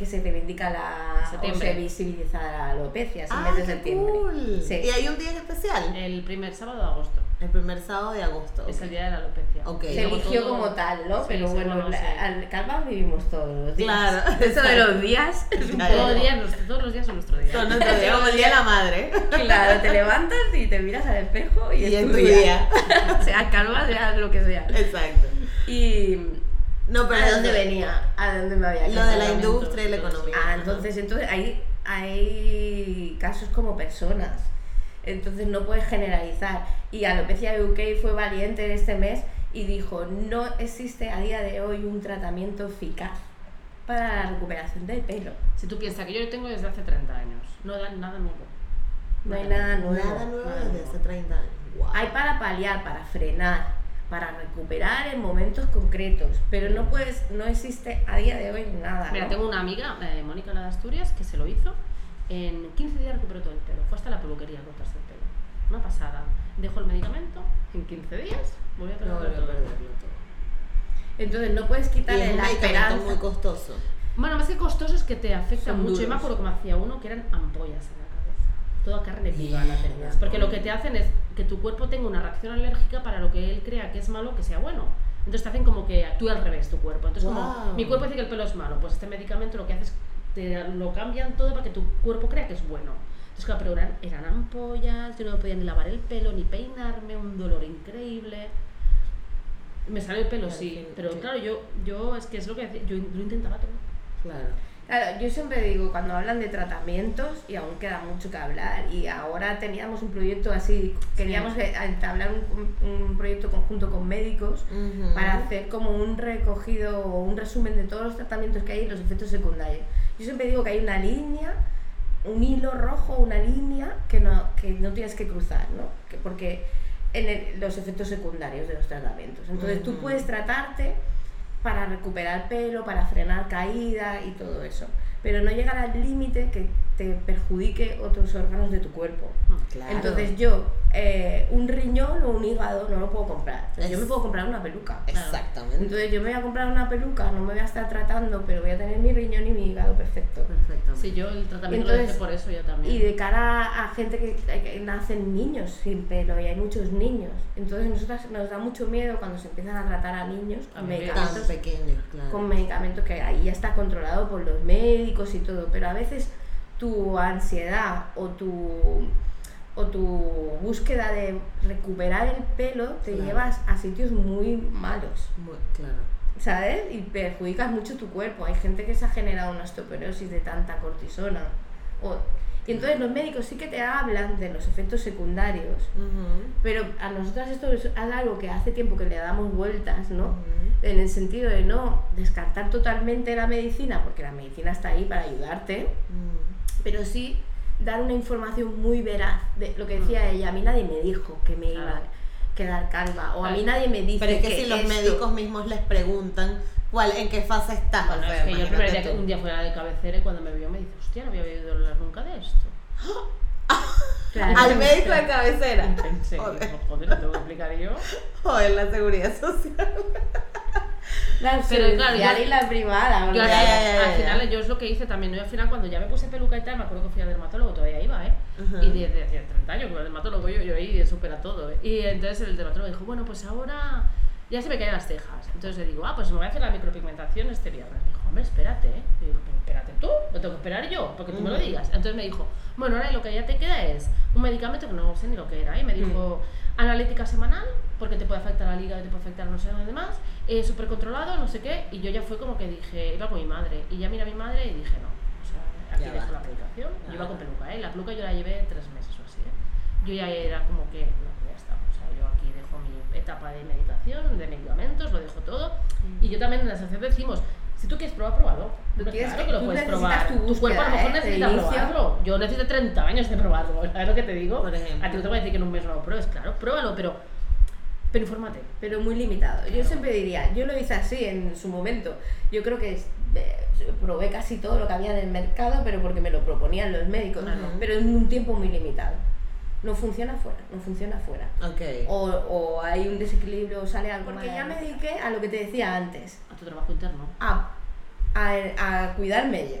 que se reivindica la o Septiembre. se visibiliza la alopecia, Ah, mes de qué septiembre. cool. Sí. ¿Y hay un día en especial? El primer sábado de agosto. El primer sábado de agosto. Es el día de la alopecia. Ok. Se eligió todo- como tal, ¿no? Sí, pero sí, bueno, bueno, la- sí. al calvas vivimos todos los días. Claro. Eso de los días es un ya. Todos, días, nuestro- todos los días son nuestro día. Son nuestro día, como el día de la madre. Claro, te levantas y te miras al espejo y, Y es en tu día. día. sea calva, sea lo que sea. Exacto. Y No, pero ¿a dónde venía? ¿A dónde me había Lo de la industria y la economía. Ah, entonces, entonces hay, hay casos como personas. Entonces no puedes generalizar. Y Alopecia UK fue valiente en este mes y dijo, no existe a día de hoy un tratamiento eficaz para la recuperación del pelo. Si tú piensas que yo lo tengo desde hace 30 años, no dan nada nuevo. No hay nada nuevo. Nada nuevo desde hace 30 años. Wow. Hay para paliar, para frenar, para recuperar en momentos concretos, pero no puedes, no existe a día de hoy nada. Mira, ¿no? tengo una amiga, eh, Mónica la de Asturias, que se lo hizo. En 15 días recuperó todo el pelo. Fue hasta la peluquería a cortarse el pelo. Una pasada. Dejó el medicamento, en 15 días volvió a No perder volvió a todo. perderlo todo. Entonces no puedes quitarle es la esperanza. muy costoso. Bueno, más que costoso es que te afecta Son mucho. Yo me duros. acuerdo que me hacía uno que eran ampollas. Toda carne viva la tenías. Porque lo que te hacen es que tu cuerpo tenga una reacción alérgica para lo que él crea que es malo que sea bueno. Entonces te hacen como que actúe al revés tu cuerpo. Entonces como Guau. mi cuerpo dice que el pelo es malo, pues este medicamento lo que hace es te lo cambian todo para que tu cuerpo crea que es bueno. Entonces claro, pero eran, eran ampollas, yo no podía ni lavar el pelo, ni peinarme, un dolor increíble. Me salió el pelo, Claro, sí, que- pero que- claro, yo, yo es que es lo que yo lo intentaba todo. Claro. Claro, yo siempre digo, cuando hablan de tratamientos, y aún queda mucho que hablar, y ahora teníamos un proyecto así, queríamos eh, entablar un, un proyecto conjunto con médicos para hacer como un recogido o un resumen de todos los tratamientos que hay y los efectos secundarios. Yo siempre digo que hay una línea, un hilo rojo, una línea que no, que no tienes que cruzar, ¿no? Que porque en el- los efectos secundarios de los tratamientos. Entonces tú Ujú. puedes tratarte para recuperar pelo, para frenar caída y todo eso, pero no llegar al límite que te perjudique otros órganos de tu cuerpo. Claro. Entonces yo, eh, un riñón o un hígado no lo puedo comprar. Yo me puedo comprar una peluca. Exactamente. Entonces yo me voy a comprar una peluca, no me voy a estar tratando, pero voy a tener mi riñón y mi hígado perfecto. Perfectamente. Sí, yo el tratamiento Entonces, lo hice por eso yo también. Y de cara a gente que, que nacen niños sin pelo, y hay muchos niños. Entonces nosotras nos da mucho miedo cuando se empiezan a tratar a niños A con Tan medicamentos, pequeños, claro. con medicamentos que ahí ya está controlado por los médicos y todo, pero a veces tu ansiedad o tu o tu búsqueda de recuperar el pelo te Claro. llevas a sitios muy malos. Muy, claro. ¿sabes? Y perjudicas mucho tu cuerpo. Hay gente que se ha generado una osteoporosis de tanta cortisona. O, Y entonces los médicos sí que te hablan de los efectos secundarios, pero a nosotras esto es algo que hace tiempo que le damos vueltas, ¿no? En el sentido de no descartar totalmente la medicina, porque la medicina está ahí para ayudarte, Mm. pero sí dar una información muy veraz de lo que decía ella. A mí nadie me dijo que me iba a quedar calva, o a mí nadie me dice Pero es que, si los médicos mismos les preguntan cuál, en qué fase estás. Bueno, o sea, es que yo el primer día que un día fuera de cabecera y cuando me vio me dice, hostia, no había oído hablar nunca de esto. Claro. Al médico de cabecera. Y pensé, Joder. lo tengo que explicar yo. Joder, la seguridad social. La Pero claro, social yo- y la privada. Yo al, Ya, final, ya, ya, al final, yo es lo que hice también. Yo al final, cuando ya me puse peluca y tal, me acuerdo que fui al dermatólogo, todavía iba, ¿eh? Ajá. Y desde hace 30 años, con el dermatólogo yo, yo ahí supera todo. ¿eh? Y entonces el dermatólogo dijo, bueno, pues ahora ya se me caen las cejas. Entonces le digo, ah, pues me voy a hacer la micropigmentación este viernes. Me dijo, hombre, espérate, ¿eh? Y digo, pero espérate tú, lo tengo que esperar yo, porque tú me lo Ujú. digas. Entonces me dijo, bueno, ahora lo que ya te queda es un medicamento que no sé ni lo que era. Y me dijo, analítica semanal, porque te puede afectar al hígado, te puede afectar no sé lo demás, eh, súper controlado, no sé qué. Y yo ya fue como que dije, iba con mi madre. Y ya mira a mi madre y dije, no, o sea, aquí Ya dejo la medicación. Ya Yo iba con peluca, ¿eh? La peluca yo la llevé tres meses o así, ¿eh? Yo ya era como que, no, ya está. O sea, mi etapa de medicación, de medicamentos, lo dejo todo. Y yo también en la asociación decimos, si tú quieres probar, pruébalo. Quieres claro que- lo puedes probar. tu Tu, cuerpo a lo búsqueda, mejor ¿eh? necesita probarlo. Yo necesito 30 años de probarlo. ¿Sabes lo que te digo? Por ejemplo. A ti no te voy a decir que en un mes no lo pruebes, claro, pruébalo, pero, pero infórmate. pero muy limitado. Yo siempre diría, yo lo hice así en su momento. Yo creo que eh, probé casi todo lo que había en el mercado, pero porque me lo proponían los médicos, Ujú. pero en un tiempo muy limitado. No funciona fuera, no funciona fuera. Ok. O, o hay un desequilibrio, o sale algo. Porque mal. ya me dediqué a lo que te decía antes, A tu trabajo interno. a, a, a cuidarme yo,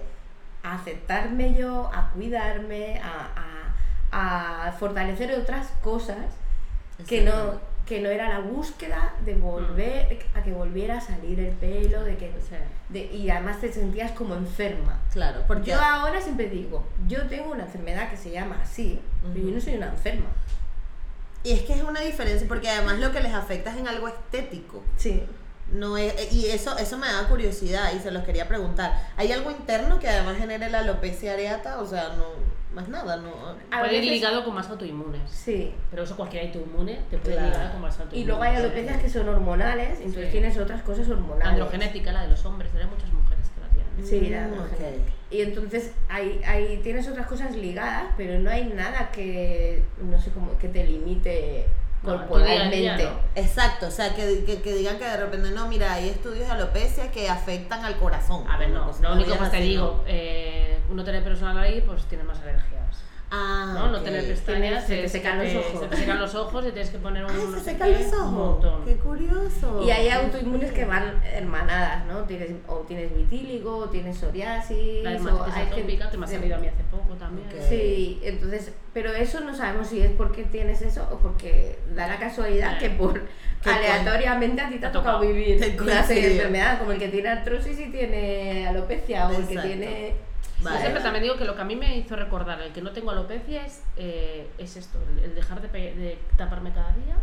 a aceptarme yo, a cuidarme, a, a, a fortalecer otras cosas que no, que no era la búsqueda de volver, a que volviera a salir el pelo, de que de- y además te sentías como enferma. Claro, porque Yo ahora siempre digo, yo tengo una enfermedad que se llama así, pero yo no soy una enferma. y es que es una diferencia porque además lo que les afecta es en algo estético. Sí. No es, y eso eso me da curiosidad y se los quería preguntar. ¿Hay algo interno que además genere la alopecia areata? O sea, no más nada, no. A puede ir ligado con más autoinmunes. Sí. Pero eso cualquier autoinmune te puede Claro. ligar con más autoinmunes. Y luego hay alopecias que son hormonales, entonces Sí. tienes otras cosas hormonales. La androgenética, la de los hombres, hay muchas mujeres que la tienen. Sí, la Mm, androgenética. ok. Y entonces hay, hay, tienes otras cosas ligadas, pero no hay nada que, no sé cómo, que te limite Corporalmente. no. Exacto, o sea, que, que, que digan que de repente no, mira, hay estudios de alopecia que afectan al corazón. A ver, no, cosa- lo único que te así, digo, eh, uno en la nariz, pues tienes más alergias. Ah, ¿no? No tener pestañas, Se te secan los ojos. Se te secan los ojos y tienes que poner un. No se secan qué, los ojos. montón. Qué curioso. Y hay autoinmunes que van hermanadas, ¿no? Tienes, o tienes vitíligo, o tienes psoriasis, La o hay que- atópica, que me ha salido a mí hace poco también. Sí, entonces, pero eso no sabemos si es porque tienes eso o porque da la casualidad que por Que aleatoriamente a ti te ha tocado tocado. vivir una serie de enfermedades, como el que tiene artrosis y tiene alopecia, o el que Exacto. tiene... Yo Vale. siempre también digo que lo que a mí me hizo recordar el que no tengo alopecia es, eh, es esto, el, el dejar de, de taparme cada día,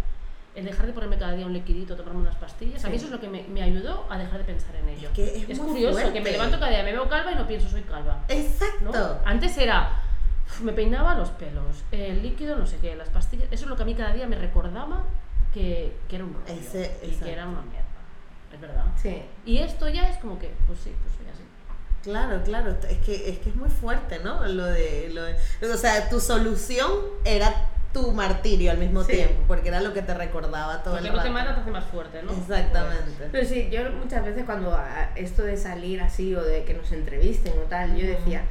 el dejar de ponerme cada día un liquidito, tomarme unas pastillas. A mí Sí. eso es lo que me, me ayudó a dejar de pensar en ello. que es muy curioso, que fuerte. me levanto cada día, me veo calva y no pienso soy calva. ¿no? Exacto. Antes era, me peinaba los pelos, el líquido, no sé qué, las pastillas. Eso es lo que a mí cada día me recordaba que, que era un rollo Ese- y que era una mierda. Es verdad. Sí. Y esto ya es como que, pues sí, pues. Claro, claro, es que es que es muy fuerte, ¿no? Lo de, lo de- o sea, tu solución era tu martirio al mismo Sí. tiempo, porque era lo que te recordaba todo Porque el no te mata, te hace más fuerte, ¿no? Exactamente. Pero sí, yo muchas veces cuando esto de salir así o de que nos entrevisten o tal, yo decía, "Ma,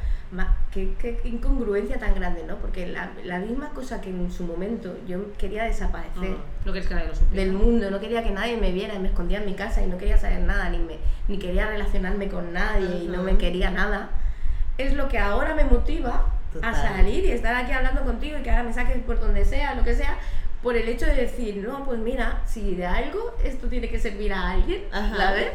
qué, qué incongruencia tan grande, ¿no? Porque la, la misma cosa que en su momento yo quería desaparecer Mm, No quieres que nadie lo del mundo, no quería que nadie me viera y me escondía en mi casa y no quería saber nada, ni, me, ni quería relacionarme con nadie y no me quería nada, es lo que ahora me motiva Total. a salir y estar aquí hablando contigo y que ahora me saques por donde sea, lo que sea, por el hecho de decir, no, pues mira, si de algo esto tiene que servir a alguien, Ajá. ¿sabes?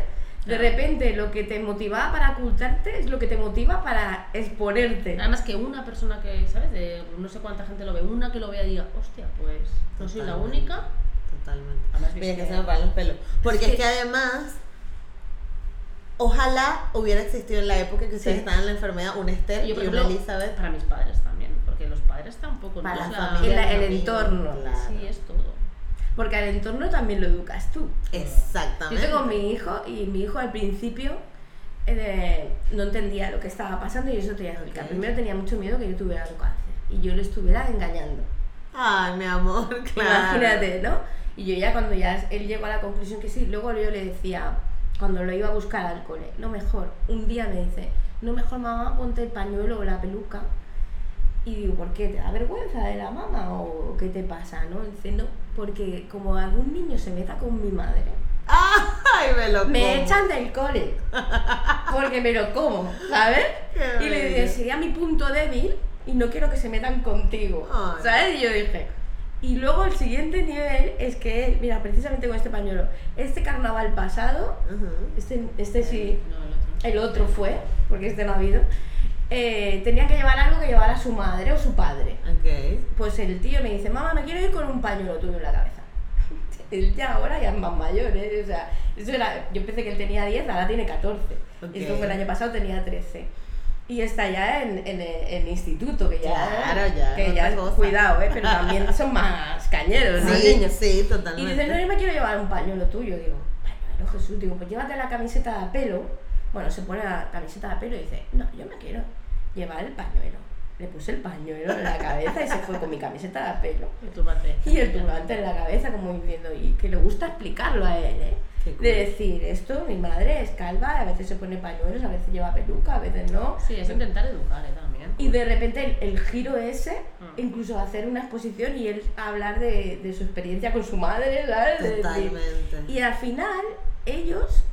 De repente lo que te motivaba para ocultarte es lo que te motiva para exponerte. Además que una persona que, ¿sabes? De no sé cuánta gente lo ve, una que lo vea y diga, hostia, pues no soy la única. Totalmente. Además, Mira que se me paran los pelos. Porque Es es que- además, ojalá hubiera existido en la época que ustedes Sí. estaban en la enfermedad una Esther Yo, y una Elizabeth. para mis padres también. padres tampoco. Para ¿no? la familia, el- los entorno. claro. Sí, es todo. Porque al entorno también lo educas tú. Yo Exactamente. tengo mi hijo y mi hijo al principio eh, no entendía lo que estaba pasando y eso te voy a explicar. Ok. Primero tenía mucho miedo que yo tuviera un cáncer y yo le estuviera engañando. Ay, mi amor, claro. Imagínate, ¿no? Y yo ya cuando ya él llegó a la conclusión que sí, luego yo le decía, cuando lo iba a buscar al cole, no mejor, un día me dice, no mejor mamá, ponte el pañuelo o la peluca. Y digo, ¿por qué? ¿Te da vergüenza de la mamá o qué te pasa? ¿no? Dice, no, porque como algún niño se meta con mi madre, Ay, me lo me como. echan del cole. Porque me lo como, ¿sabes? Qué y le dije, sería mi punto débil y no quiero que se metan contigo. Ay. ¿Sabes? Y yo dije. Y luego el siguiente nivel es que él, mira, precisamente con este pañuelo, este carnaval pasado, este, este sí, No, el otro. el otro fue, porque este no ha habido, eh, tenía que llevar algo que llevara su madre o su padre. Ok. Pues el tío me dice, mamá, me quiero ir con un pañuelo tuyo en la cabeza. Él ya ahora ya es más mayor, ¿eh? O sea, eso era, yo pensé que él tenía 10, ahora tiene 14. Ok. Esto fue el año pasado, tenía 13. Y está ya en, en, en instituto, que ya, Claro, ya, que ya cosa. cuidado, ¿eh? Pero también son más cañeros, ¿no? Sí, niños? sí, Y totalmente. dice, no, yo me quiero llevar un pañuelo tuyo. Digo, pañuelo Jesús, digo, pues llévate la camiseta de pelo. Bueno, se pone la camiseta de pelo y dice, no, yo me quiero llevar el pañuelo. Le puse el pañuelo en la cabeza y se fue con mi camiseta de pelo. Y tu padre. Y el turbante en la cabeza, como diciendo, y que le gusta explicarlo a él, ¿eh? De decir, esto, mi madre es calva, a veces se pone pañuelos, a veces lleva peluca, a veces no. Sí, es intentar educar, ¿eh? También. Y de repente el, el giro ese, Mm. incluso hacer una exposición y él hablar de, de su experiencia con su madre, ¿sabes? Decir- Totalmente. y al final, ellos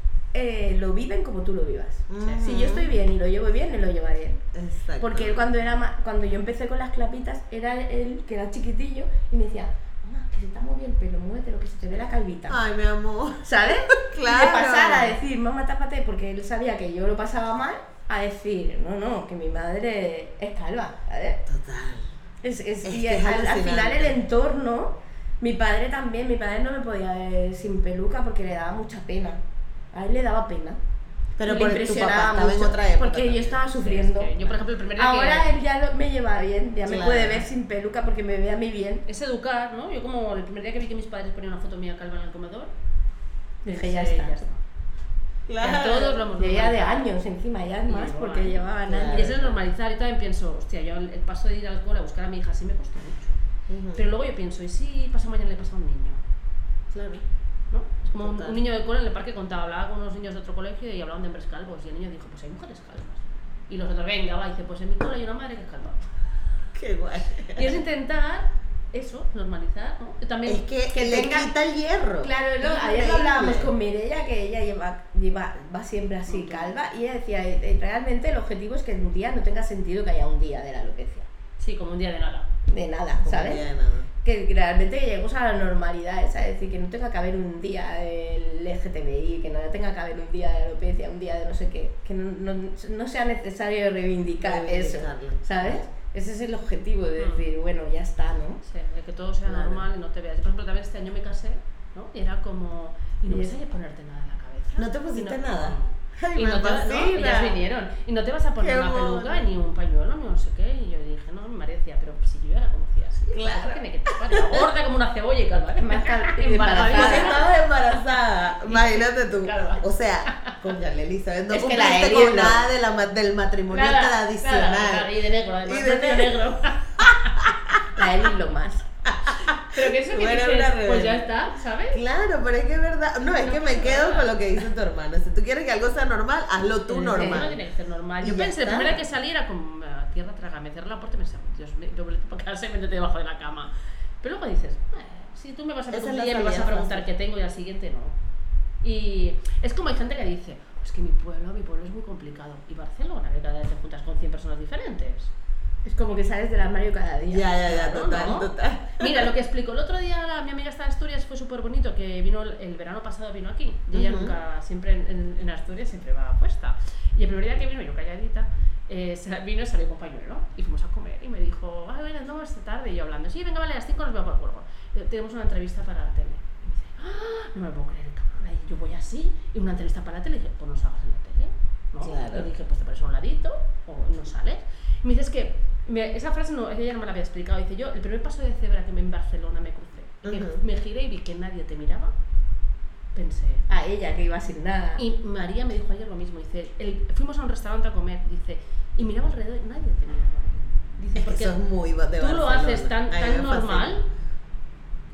eh, lo viven como tú lo vivas. Ujú. Si yo estoy bien y lo llevo bien, él lo lleva bien. Exacto. Porque él cuando, era cuando yo empecé con las clapitas, era él que era chiquitillo y me decía, mamá, que se te mueve el pelo, muévetelo, que se te ve la calvita. Ay, mi amor. ¿Sabes? Claro. Y de pasar a decir, mamá, tápate, porque él sabía que yo lo pasaba mal, a decir, no, no, que mi madre es calva. ¿sabes? Total. Es, es- Es y que es al, al final el entorno, mi padre también, mi padre no me podía ver sin peluca porque le daba mucha pena. A él le daba pena. Pero Y por impresionaba papá mucho, otra época. Porque yo estaba Sí, es sufriendo. que yo, por ejemplo, el primer día Ahora que... él ya lo- me lleva bien, ya me Claro. puede ver sin peluca porque me ve a mí bien. Es educar, ¿no? Yo como el primer día que vi que mis padres ponían una foto mía calva en el comedor, Dije, ya pensé, está. Claro. Todos lo hemos Ya, ya de años encima, ya es Y más porque llevaban Claro. Y años. eso es normalizar. Yo también pienso, hostia, yo el, paso de ir al cole a buscar a mi hija sí me costó mucho. Ujú. Pero luego yo pienso, ¿y si pasa mañana le pasa a un niño? Claro. Como un, un niño del cole en el parque contaba, hablaba con unos niños de otro colegio y hablaban de hombres calvos. Y el niño dijo, pues hay mujeres calvas. Y los otros, venga, va, y dice, pues en mi cole hay una madre que es calva. Qué guay. Y es intentar eso, normalizar, También, Es que, que le tenga- quita el hierro. Claro, ayer lo hablábamos con Mireia, que ella lleva, lleva, va siempre así calva, y ella decía, eh, eh, realmente el objetivo es que un día no tenga sentido que haya un día de la alopecia. sí, como un día de nada. De nada, Como ¿sabes? ya nada. Que realmente lleguemos a la normalidad es decir, que no tenga que haber un día del LGTBI, que no tenga que haber un día de alopecia, un día de no sé qué, que no, no, no sea necesario reivindicar eso. ¿sabes? Ese es el objetivo de Mm. decir, bueno, ya está, ¿no? Sí, de que todo sea Claro. normal y no te veas. Yo, por ejemplo, también este año me casé, ¿no? Y era como, y no me sabía ponerte nada en la cabeza. ¿No te pusiste no- nada? Ay, y me no te, ¿no? Ellas vinieron. Y no te vas a poner Qué una mono. peluca, ni un pañuelo, ni no sé qué. Y yo dije, no, mi marido decía, pero si yo ya la conocía así. Claro. que tapar, la gorda como una cebolla y calva. Porque embarazada. estabas embarazada. Imagínate tú. O sea, con ya Elizabeth no Es que la Eli con nada de la, del matrimonio Claro, tradicional. claro, y de negro, además. Y de negro. negro. La Eli lo más. pero que eso que Bueno, dices, pues ya está, ¿sabes? Claro, pero es que es verdad. No, es No que pasa me quedo nada. con lo que dice tu hermana. Si tú quieres que algo sea normal, hazlo tú Sí, No normal. tiene que ser normal. Yo pensé, la primera que salí era como "Ah, tierra traga, me cerré la puerta y me decía, Dios mío, doble para casa y métete debajo de la cama. Pero luego dices, "Eh, si tú me vas a es preguntar me vas a preguntar qué tengo y al siguiente no. Y es como hay gente que dice, es que mi pueblo, mi pueblo es muy complicado. Y Barcelona, que cada vez te juntas con 100 personas diferentes. Es como que sales del armario cada día. Ya, ya, ya, Claro, total, ¿no? total. Mira, lo que explicó el otro día la, mi amiga está de Asturias fue súper bonito, que vino el, el verano pasado, vino aquí. Y ella Ujú. nunca, siempre en, en- Asturias, siempre va puesta. Y el primer día que vino, yo calladita, eh, vino y salió con pañuelo. Y fuimos a comer. Y me dijo, ah, bueno, no, esta tarde. Y yo hablando, sí, venga, vale, a las 5 nos vemos por el cuerpo. Tenemos una entrevista para la tele. Y me dice, ah, no me puedo creer, cabrón. Y yo voy así, y una entrevista para la tele. Y dije, pues no tele. ¿No? Claro. Y dije, pues te pones a un ladito o no sales. Y me dices que me- esa frase no, ella no me la había explicado. Dice yo, el primer paso de cebra que me en Barcelona me crucé, que Ujú. me giré y vi que nadie te miraba, pensé. A ella que iba sin nada. Y María me dijo ayer lo mismo. Dice, el- fuimos a un restaurante a comer, dice, y miraba alrededor y nadie te miraba. Dice, Es que porque eso es muy de tú lo haces tan, tan me normal.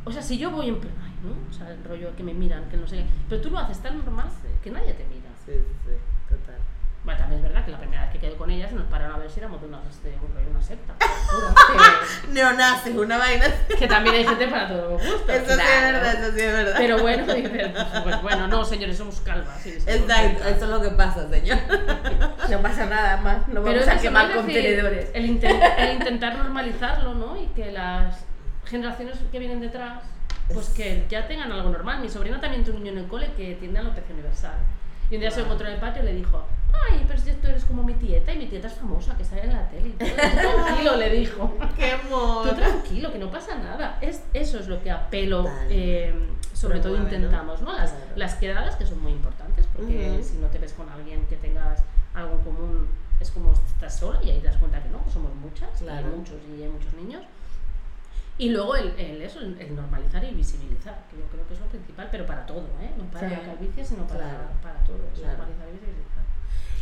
O sea, si yo voy en plan, ¿no? O sea, el rollo que me miran, que no sé qué. Pero tú lo haces tan normal que nadie te mira. Sí, sí. Bueno, también es verdad que la primera vez que quedé con ellas nos pararon a ver si éramos de una, de un rollo, una secta. que, Neonazis, una vaina. que también hay gente para todos los gustos. Eso sí es claro. verdad, eso sí es verdad. Pero bueno, pues, pues, bueno, no, señores, somos calvas. sí, Exacto, eso es lo que pasa, señor. No pasa nada más, no Pero vamos es a quemar contenedores. El, inten- el intentar normalizarlo, ¿no? Y que las generaciones que vienen detrás, pues que ya tengan algo normal. Mi sobrina también tiene un niño en el cole que tiene alopecia universal. Y un día se encontró en el patio y le dijo, ay, pero si tú eres como mi tieta y mi tieta es famosa, que sale en la tele. y todo". Tú tranquilo, le dijo. Qué Tú amor. tranquilo, que no pasa nada. Es, eso es lo que apelo, Total. eh, sobre todo Promueve, ¿no? intentamos, ¿no? Las, Claro. las quedadas que son muy importantes, porque Ujú. si no te ves con alguien que tengas algo en común, es como estás sola y ahí te das cuenta que no, que somos muchas, y hay Claro. muchos y hay muchos niños. Y luego el, el eso, el, el normalizar y visibilizar, que yo creo que es lo principal, pero para todo, ¿eh? No para Sí. la calvicie, sino para, Claro. para todo, Claro. normalizar y visibilizar.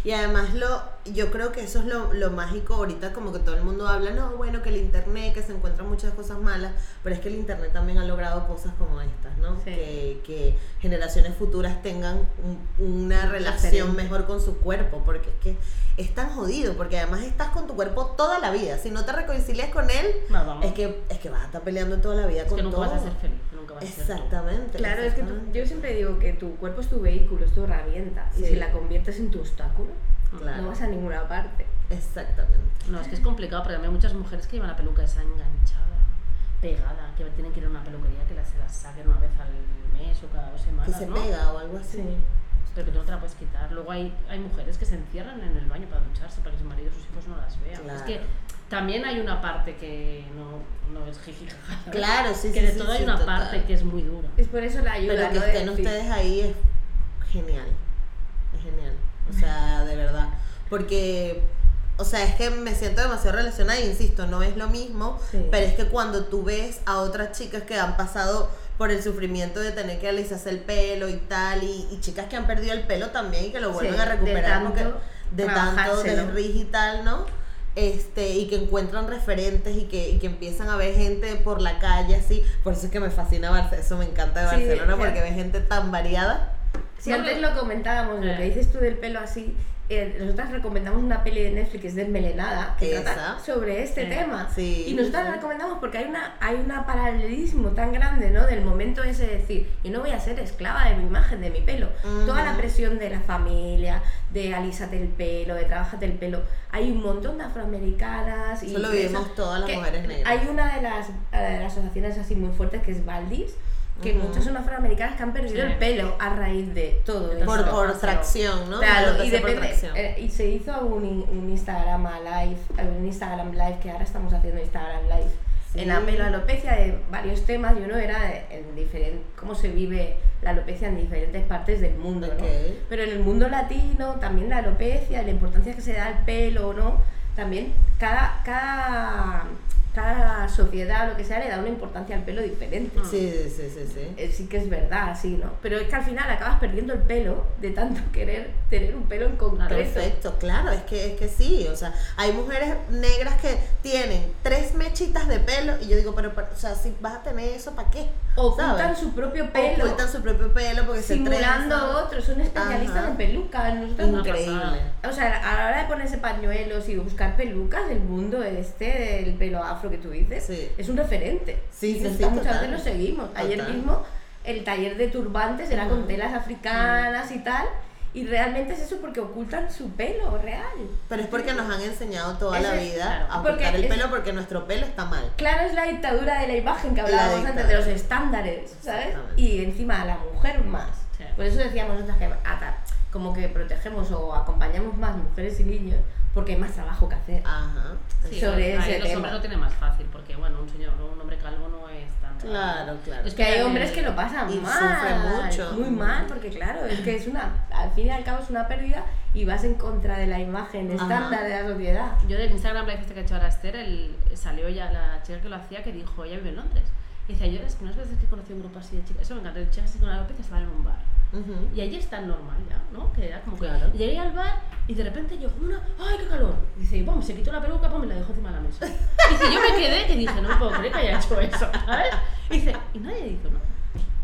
Y además lo, yo creo que eso es lo, lo mágico ahorita, como que todo el mundo habla, no, bueno, que el internet, que se encuentran muchas cosas malas, pero es que el internet también ha logrado cosas como estas, ¿no? Sí. Que, que generaciones futuras tengan un- una relación mejor con su cuerpo, porque es que es tan jodido, porque además estás con tu cuerpo toda la vida, si no te reconcilias con él, vamos. es que, es que vas a estar peleando toda la vida Es con que nunca todo. vas a ser feliz, nunca vas a ser tú. Exactamente. Claro, es que tú- yo siempre digo que tu cuerpo es tu vehículo, es tu herramienta. Y si la conviertes en tu obstáculo, Claro. no vas a ninguna parte. Exactamente. No, es que es complicado porque también hay muchas mujeres que llevan la peluca esa enganchada, pegada, que tienen que ir a una peluquería que se la saquen una vez al mes o cada dos Que semanas, se ¿no? pega o algo así. Pero que tú no te la puedes quitar. Luego hay, hay mujeres que se encierran en el baño para ducharse para que su marido y sus hijos no las vean. Claro. Es que también hay una parte que no, no es jiji. Claro, sí, Que sí, de sí, todo hay sí, una total. parte que es muy dura. Es por eso la ayuda, Pero que ¿no? De estén ustedes ahí es genial. Es genial. O sea, de verdad. Porque, o sea, es que me siento demasiado relacionada, e insisto, no es lo mismo, Sí. pero es que cuando tú ves a otras chicas que han pasado por el sufrimiento de tener que alisarse el pelo y tal, y, y chicas que han perdido el pelo también y que lo Sí, vuelven a de recuperar tanto de tanto trabajárselo. desriz y tal, ¿no? Este, y que encuentran referentes y que, y que empiezan a ver gente por la calle así. Por eso es que me fascina Barcelona, eso me encanta de Barcelona, sea, porque ves gente tan variada. Si No, antes lo comentábamos, lo Eh. que dices tú del pelo así, eh, nosotras recomendamos una peli de Netflix Desmelenada, que Esa. trata sobre este Sí. tema. Sí, y nosotras sí. la recomendamos porque hay una hay una paralelismo tan grande, ¿no? Del momento ese de decir, yo no voy a ser esclava de mi imagen, de mi pelo. Ujú. Toda la presión de la familia, de alísate el pelo, de trabajate el pelo. Hay un montón de afroamericanas y Eso lo vivimos todas las mujeres negras. Hay una de las, eh, de las asociaciones así muy fuertes que es Valdis, que Ujú. muchas son afroamericanas que han perdido Sí. el pelo a raíz de todo Por-. Por, tracción, ¿no? Claro, y depende, eh, y se hizo un, in- un Instagram live, un Instagram live que ahora estamos haciendo Instagram live Sí. en la alopecia de varios temas y uno era en diferente cómo se vive la alopecia en diferentes partes del mundo, ¿no? Pero en el mundo latino también la alopecia, la importancia que se da al pelo o no, también cada, cada, cada sociedad lo que sea le da una importancia al pelo diferente. Sí, sí, sí, sí, sí. Eh, sí que es verdad, sí, ¿no? Pero es que al final acabas perdiendo el pelo de tanto querer tener un pelo en concreto. Perfecto, claro, es que, es que sí, o sea, hay mujeres negras que tienen tres mechitas de pelo y yo digo, pero, pero, o sea, si vas a tener eso, ¿para qué? Ocultan ¿Sabes? su propio pelo, Ocultan su propio pelo porque simulando se trenza. otros, son especialistas en pelucas. Increíble. O sea, a la hora de ponerse pañuelos y buscar pelucas, el mundo este del pelo afro que tú dices Sí. es un referente. Sí, sí, sí, muchas veces lo seguimos. Ayer Total. mismo el taller de turbantes era con Ujú. telas africanas y tal. Y realmente es eso porque ocultan su pelo real. Pero es porque nos han enseñado toda Eso la es, vida claro. a ocultar el es- pelo porque nuestro pelo está mal. Claro, es la dictadura de la imagen que hablábamos antes, de los estándares, ¿sabes? Y encima a la mujer más. Sí. Por eso decíamos nosotras que como que protegemos o acompañamos más mujeres y niños porque hay más trabajo que hacer. Ajá. Sí, sobre ahí ese los tema. hombres lo tienen más fácil, porque bueno, un señor, un hombre calvo no es tan raro. Claro, claro. Es que hay hombres que lo pasan Y mal, sufren mucho. muy mal, porque claro, es que es una, al fin y al cabo es una pérdida y vas en contra de la imagen Ajá. estándar de la sociedad. Yo del Instagram Live este que ha hecho ahora Esther, el, salió ya la chica que lo hacía que dijo, ella vive en Londres. Y decía, yo las primeras veces que conocí un grupo así de chicas, eso me encanta, de chicas así con alopecia estaban en un bar. Ujú. Y allí es tan normal ya, ¿no? Que era como que Claro. llegué al bar y de repente yo, una, ¡ay, qué calor! Y dice, y pum, se quitó la peluca, pum, me la dejó encima de la mesa. Y dice, yo me quedé que dije, no me puedo creer que haya hecho eso, ¿sabes? Y dice, y nadie dijo, ¿no?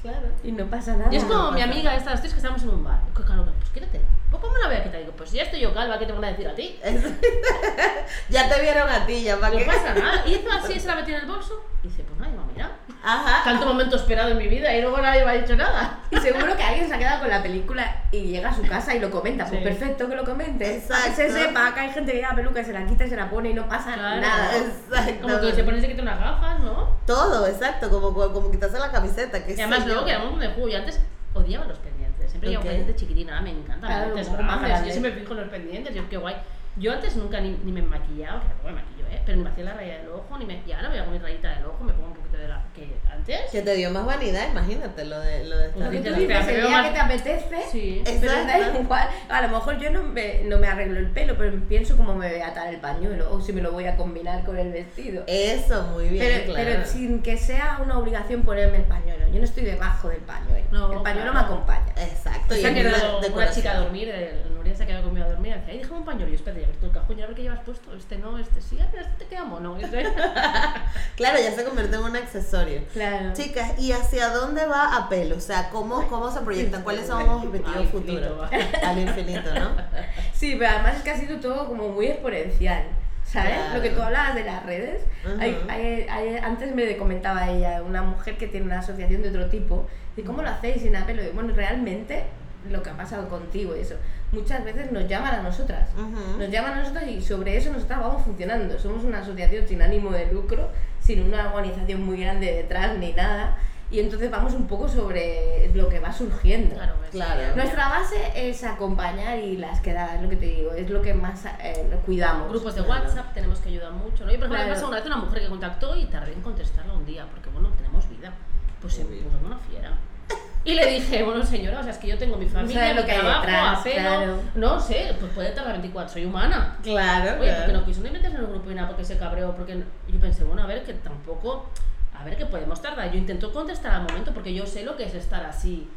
Claro. Y no pasa nada. Y es como no mi amiga, estas tres que estamos en un bar. ¿Qué calor? Pues quítatela. Pues ¿cómo me la voy a quitar? Digo, pues ya estoy yo calva, ¿qué te van a decir a ti? Ya te vieron a ti, ya para No qué. pasa nada. Y hizo así, se la metió en el bolso. Y dice, pues nadie me ha mirado. Ajá. Tanto momento esperado en mi vida y luego nadie me ha dicho nada. Y seguro que alguien se ha quedado con la película y llega a su casa y lo comenta. Pues Sí. perfecto que lo comentes. Exacto. Se sepa que hay gente que lleva peluca y se la quita y se la pone y no pasa Claro. nada. Exacto. Como que se pone y se quita unas gafas, ¿no? Todo, exacto, como, como quitarse la camiseta. Que Y además luego que éramos de juego. Yo antes odiaba los pendientes. Siempre llevaba Ok. un pendiente chiquitín. Ahora me encanta. Claro, pendientes más grandes. Yo siempre fijo los pendientes. Yo, qué guay. Yo antes nunca ni, ni me maquillaba, que tampoco me maquillo, ¿eh? Pero ni me hacía la raya del ojo, ni me... Y ahora me hago mi rayita del ojo, me pongo un poquito de la... Que antes... Que te dio más vanidad, imagínate lo de, lo de estar. Lo que tú dices, el día que te apetece, Sí. pero da Exacto. igual. A lo mejor yo no me, no me arreglo el pelo, pero pienso cómo me voy a atar el pañuelo o si me lo voy a combinar con el vestido. Eso, muy bien, Pero, claro. pero sin que sea una obligación ponerme el pañuelo. Yo no estoy debajo del pañuelo. No, el pañuelo claro. me acompaña. Exacto. Se y ha es una quedado una decoración. chica a dormir, el, Nuria se ha quedado conmigo a dormir, y déjame un pañuelo, y yo, espérate, tú el cajón, ya a ver qué llevas puesto, este no, este sí, pero este te queda mono. Claro, ya se convirtió en un accesorio. Claro. Chicas, ¿y hacia dónde va Apelo? O sea, ¿cómo, cómo se proyectan? ¿Cuáles son los objetivos futuros? Al infinito, ¿no? Sí, pero además es que ha sido todo como muy exponencial. ¿Sabes? Claro. Lo que tú hablabas de las redes. Ujú. hay- hay- hay- antes me comentaba ella, una mujer que tiene una asociación de otro tipo, y cómo lo hacéis sin apelo. Y bueno, realmente lo que ha pasado contigo y eso. Muchas veces nos llaman a nosotras. Nos llaman a nosotros y sobre eso nosotras vamos funcionando. Somos una asociación sin ánimo de lucro, sin una organización muy grande detrás ni nada. Y entonces vamos un poco sobre lo que va surgiendo. Claro, ves, Claro. Nuestra base es acompañar y las quedadas, es lo que te digo, es lo que más eh, cuidamos. Grupos de Claro. WhatsApp tenemos que ayudar mucho, ¿no? Yo, por ejemplo, Claro. me pasó una vez una mujer que contactó y tardé en contestarla un día, porque bueno, tenemos vida. Pues se puso como una fiera. Y le dije, bueno señora, o sea, es que yo tengo mi familia, mi lo que hay trabajo, detrás, apelo, claro. no sé, pues puede tardar 24, soy humana. Claro, Oye, claro. porque no quiso ni meterse en el grupo y nada porque se cabreó, porque no- yo pensé, bueno, a ver, que tampoco, a ver, que podemos tardar. Yo intento contestar al momento porque yo sé lo que es estar así.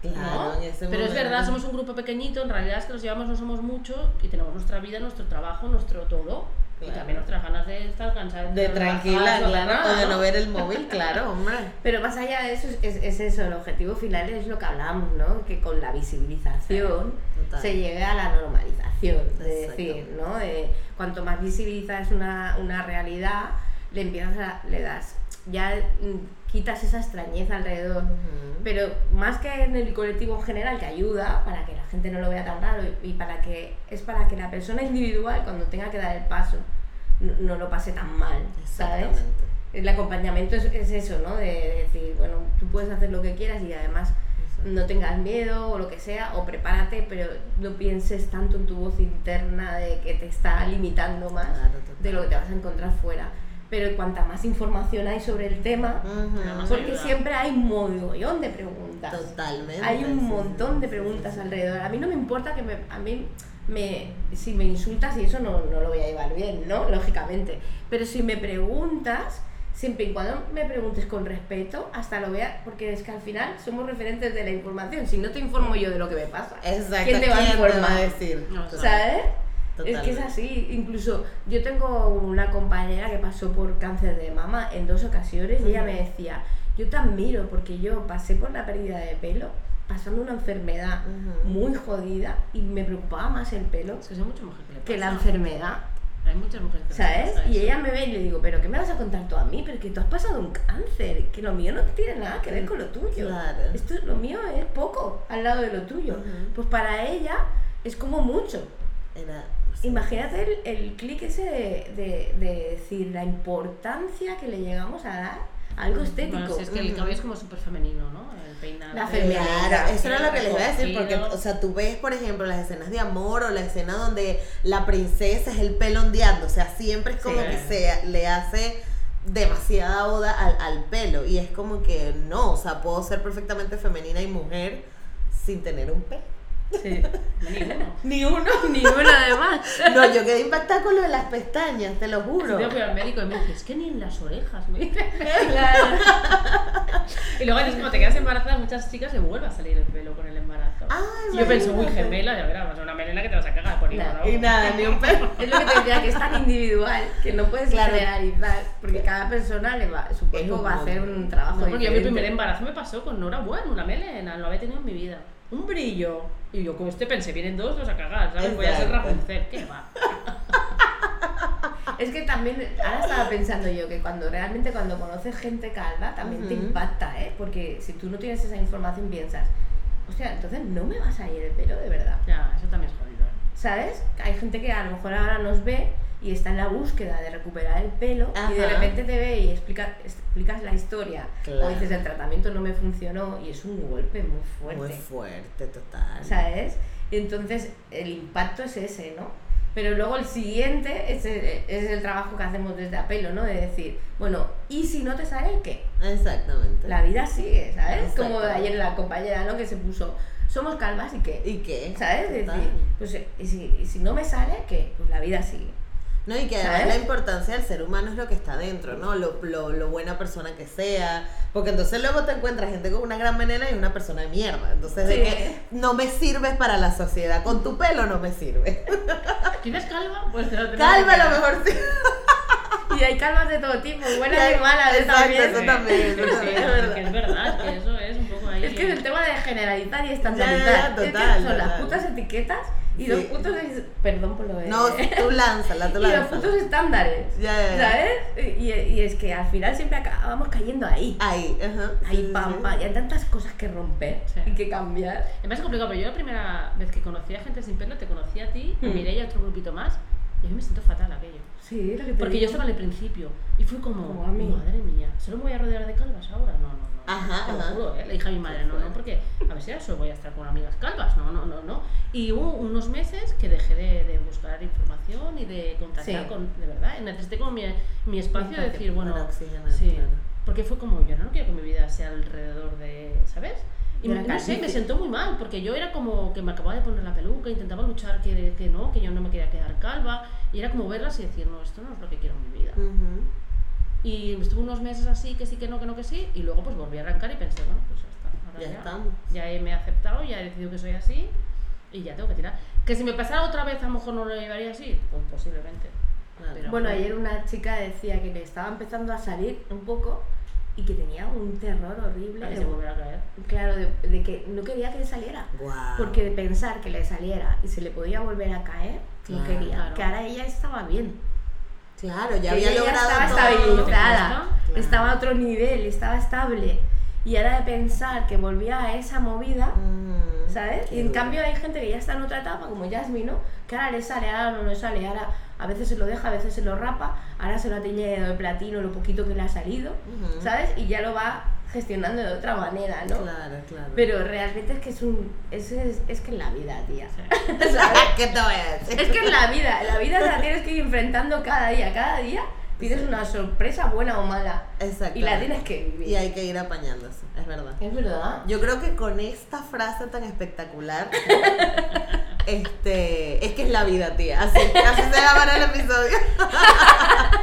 Claro, Pero es verdad, somos un grupo pequeñito, en realidad es que nos llevamos no somos mucho y tenemos nuestra vida, nuestro trabajo, nuestro todo. Y también nuestras ganas de estar cansadas. De tranquila, claro, nada, o de no ver el móvil, claro, hombre. Pero más allá de eso, es, es eso, el objetivo final es lo que hablamos, ¿no? Que con la visibilización Total. se llegue a la normalización. De Exacto. decir, ¿no? De cuanto más visibilizas una, una realidad, le empiezas a, le das, ya mm, quitas esa extrañeza alrededor. Pero más que en el colectivo en general que ayuda para que la gente no lo vea tan raro y, para que es para que la persona individual cuando tenga que dar el paso no, no lo pase tan mal, ¿sabes? El acompañamiento es, es eso, ¿no? De, de decir, bueno, tú puedes hacer lo que quieras y además no tengas miedo o lo que sea, o prepárate, pero no pienses tanto en tu voz interna de que te está limitando más Claro, de lo que te vas a encontrar fuera. Pero cuanta más información hay sobre el tema, porque siempre hay un mogollón de preguntas. Totalmente. Hay un montón de preguntas alrededor. A mí no me importa que me, a mí me, si me insultas y eso no, no lo voy a llevar bien, ¿no? Lógicamente. Pero si me preguntas, siempre y cuando me preguntes con respeto, hasta lo vea, porque es que al final somos referentes de la información. Si no te informo yo de lo que me pasa, Exacto. ¿quién te va a informar? decir? No, Total. Es que es así. Incluso yo tengo una compañera que pasó por cáncer de mama en dos ocasiones y ella me decía, yo te admiro porque yo pasé por la pérdida de pelo pasando una enfermedad muy jodida y me preocupaba más el pelo Es que soy mucha mujer que le pasa. que la enfermedad. Hay muchas mujeres que ¿Sabes? pasa Y ella me ve y le digo, pero ¿qué me vas a contar tú a mí? Pero que tú has pasado un cáncer, que lo mío no tiene nada que ver con lo tuyo. Claro. Esto, lo mío es poco al lado de lo tuyo. Pues para ella es como mucho. Era. Imagínate el, el clic ese de, de- de decir la importancia que le llegamos a dar algo estético. Bueno, si es que el cabello es como súper femenino, ¿no? El peinado. La feminidad. Claro, eso era lo que les iba a decir, porque, o sea, tú ves, por ejemplo, las escenas de amor o la escena donde la princesa es el pelo ondeando, o sea, siempre es como Sí. que se le hace demasiada oda al, al pelo, y es como que no, o sea, puedo ser perfectamente femenina y mujer sin tener un pelo. Sí. Ni uno. Ni uno. Ninguno además. No, yo quedé impactada con lo de las pestañas, te lo juro. Yo fui al médico y me dice, es que ni en las orejas, me dice. Claro. Y luego como te quedas embarazada, muchas chicas le vuelve a salir el pelo con el embarazo. Y yo pienso, uy, imagínate. gemela, ya verás, una melena que te vas a cagar por igual. Nah, ¿no? Y nada, ni un pelo. Es lo que te decía, que es tan individual que no puedes Claro. generalizar, porque cada persona le va, su cuerpo va a hacer un trabajo No, porque yo mi diferente. primer embarazo me pasó con Nora Bueno, una melena, lo había tenido en mi vida. Un brillo. Y yo con este pensé, vienen dos, los a cagar, ¿sabes? Voy a ser. Rapunzel, ¿qué va? Es que también, ahora estaba pensando yo que cuando realmente cuando conoces gente calva también te impacta, ¿eh? Porque si tú no tienes esa información piensas, hostia, entonces no me vas a ir el pelo de verdad. Ya, eso también es jodido. ¿eh? ¿Sabes? Hay gente que a lo mejor ahora nos ve y está en la búsqueda de recuperar el pelo y de Ajá. repente te ve y explica, explicas la historia Claro. o dices el tratamiento no me funcionó y es un golpe muy fuerte. Muy fuerte, total. ¿sabes? Y entonces el impacto es ese, ¿no? Pero luego el siguiente es el, es el trabajo que hacemos desde Apelo, ¿no? De decir, bueno, ¿y si no te sale qué? Exactamente. La vida sigue, ¿sabes? Como ayer la compañera, ¿no? Que se puso, somos calvas y qué. ¿Y qué? ¿Sabes? Es Total. decir, pues ¿y si, y si no me sale qué? Pues la vida sigue. No, y que además ¿Sabes? la importancia del ser humano es lo que está dentro, ¿no? Lo, lo, lo buena persona que sea. Porque entonces luego te encuentras gente con una gran venena y una persona de mierda. Entonces, de Sí. que no me sirves para la sociedad. Con tu pelo no me sirve. ¿Tienes calva? Pues te lo tengo Calma, que a lo mejor sí. Y hay calvas de todo tipo, buenas Ya, y malas exacto, también. eso también, Sí, eso sí, también, es es verdad. que es verdad, que eso es un poco ahí. Es que es el tema de generalizar y Ya, estandarizar. ya, Es que total, son las total. putas etiquetas y Sí. los putos. es- Perdón por lo de. No, tú lánzala, tú y los lánzala. putos estándares. Ya, ya, ya. ¿Sabes? Y, y es que al final siempre acabamos cayendo ahí. Ahí, ajá. Ahí, pam, pam. Y hay tantas cosas que romper Sí. y que cambiar. Es más complicado, pero yo la primera vez que conocí a gente sin pelo, te conocí a ti, a Hmm. Mireia y a otro grupito más, y a mí me siento fatal aquello. Sí, lo que te Porque yo digo. estaba en el principio, y fue como, Como a mí. madre mía, ¿solo me voy a rodear de calvas ahora? No, no, no. Ajá, te lo ajá. juro, ¿eh? Le dije a mi madre, no, no, porque a ver si ahora solo voy a estar con amigas calvas, no, no, no, no. Y hubo unos meses que dejé de, de buscar información y de contactar Sí. con, de verdad, necesité como mi, mi espacio de decir, bueno, sí, porque fue como, yo no quiero que mi vida sea alrededor de, ¿sabes? Y me- no sé, me sentó muy mal, porque yo era como que me acababa de poner la peluca, intentaba luchar que, que no, que yo no me quería quedar calva, y era como verlas y decir, no, esto no es lo que quiero en mi vida. Ujú. Y estuve unos meses así, que sí, que no, que no, que sí, y luego pues volví a arrancar y pensé, bueno, pues ya está. Ahora Ya ya, estamos. Ya he- me he aceptado, ya he decidido que soy así, y ya tengo que tirar. Que si me pasara otra vez a lo mejor no lo llevaría así, pues posiblemente. Pero- Bueno, ayer una chica decía que le estaba empezando a salir un poco y que tenía un terror horrible. De- se a caer. Claro, de, de que no quería que le saliera. Porque de pensar que le saliera y se le podía volver a caer, no quería. claro. Que ahora ella estaba bien. Claro, ya que había ella logrado estaba todo. estabilizada, Claro. estaba a otro nivel, estaba estable. Y ahora de pensar que volvía a esa movida, Mm, ¿sabes? Y en duro. cambio hay gente que ya está en otra etapa, como Jasmine, ¿no? Que ahora le sale, ahora no le sale, ahora a veces se lo deja, a veces se lo rapa, ahora se lo ha teñido de platino lo poquito que le ha salido. ¿sabes? Y ya lo va gestionando de otra manera, ¿no? Claro, claro. Pero realmente es que es un. Es, es, es que en la vida, tía. ¿Sabes? ¿Qué te voy a decir? Es que en la vida, la vida la tienes que ir enfrentando cada día. Cada día tienes una sorpresa buena o mala. Exacto. Y la tienes que vivir. Y hay que ir apañándose, es verdad. Es verdad. Yo creo que con esta frase tan espectacular, este, es que es la vida, tía. Así, así se llamará el episodio.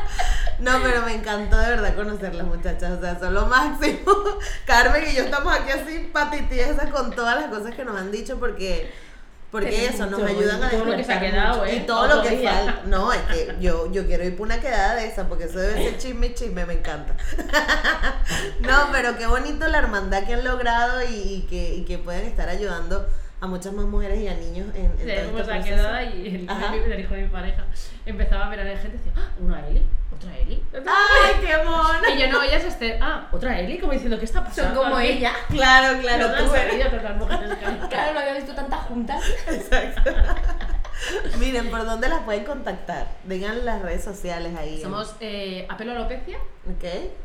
No, pero me encantó de verdad conocerlas, muchachas. O sea, son lo máximo. Carmen y yo estamos aquí así patitiesas con todas las cosas que nos han dicho porque, porque eso, nos ayudan a todo lo que se ha quedado. ¿eh? Y todo lo que día. falta. No, es que yo, yo quiero ir por una quedada de esa porque eso debe ser chisme y chisme, me encanta. No, pero qué bonito la hermandad que han logrado y, y que, y que pueden estar ayudando a muchas más mujeres y a niños en, en Sí, todo este y el, el hijo de mi pareja empezaba a ver a la gente y decía, ah, una Eli, otra Eli. ¡Ay, qué mona! Y yo no, ella es Esther, ah, otra Eli, como diciendo, ¿qué está Son pasando? como aquí?". ella. Claro, claro, No tú eres. las mujeres que han- Claro, no había visto tantas juntas. Exacto. Miren, ¿por dónde las pueden contactar? Digan las redes sociales ahí. Somos eh, Apelo a Alopecia ¿Ok?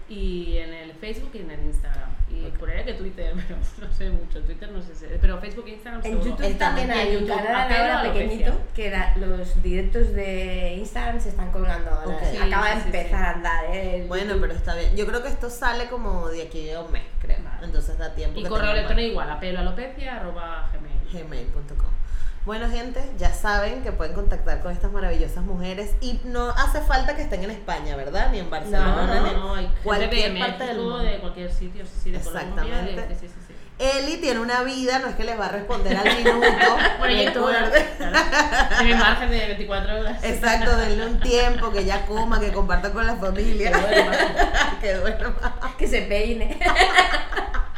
y en el Facebook y en el Instagram. Y por ahí que Twitter, pero no sé mucho. Twitter no sé, si- pero Facebook e Instagram En seguro. YouTube también hay un YouTube, canal ahora pequeñito que era- los directos de Instagram se están colgando ahora. Ok. Sí, Acaba de sí, sí, empezar sí. a andar, ¿eh? Bueno, YouTube. pero está bien. Yo creo que esto sale como de aquí a un mes, creo. Vale. Entonces da tiempo. Y que correo electrónico igual, apelo a alopecia arroba gmail. gmail.com. Bueno, gente, ya saben que pueden contactar con estas maravillosas mujeres y no hace falta que estén en España, ¿verdad? Ni en Barcelona, No, ni no, no, gente cualquier de parte del mundo. de cualquier sitio, sí, Colombia, Exactamente. de, sí, sí, sí. Eli tiene una vida, no es que les va a responder al minuto. Proyecto recuerden. claro, en mi margen de 24 horas. Exacto, denle un tiempo, que ella coma, que comparta con la familia. Que duerma. que duerma. Que se peine.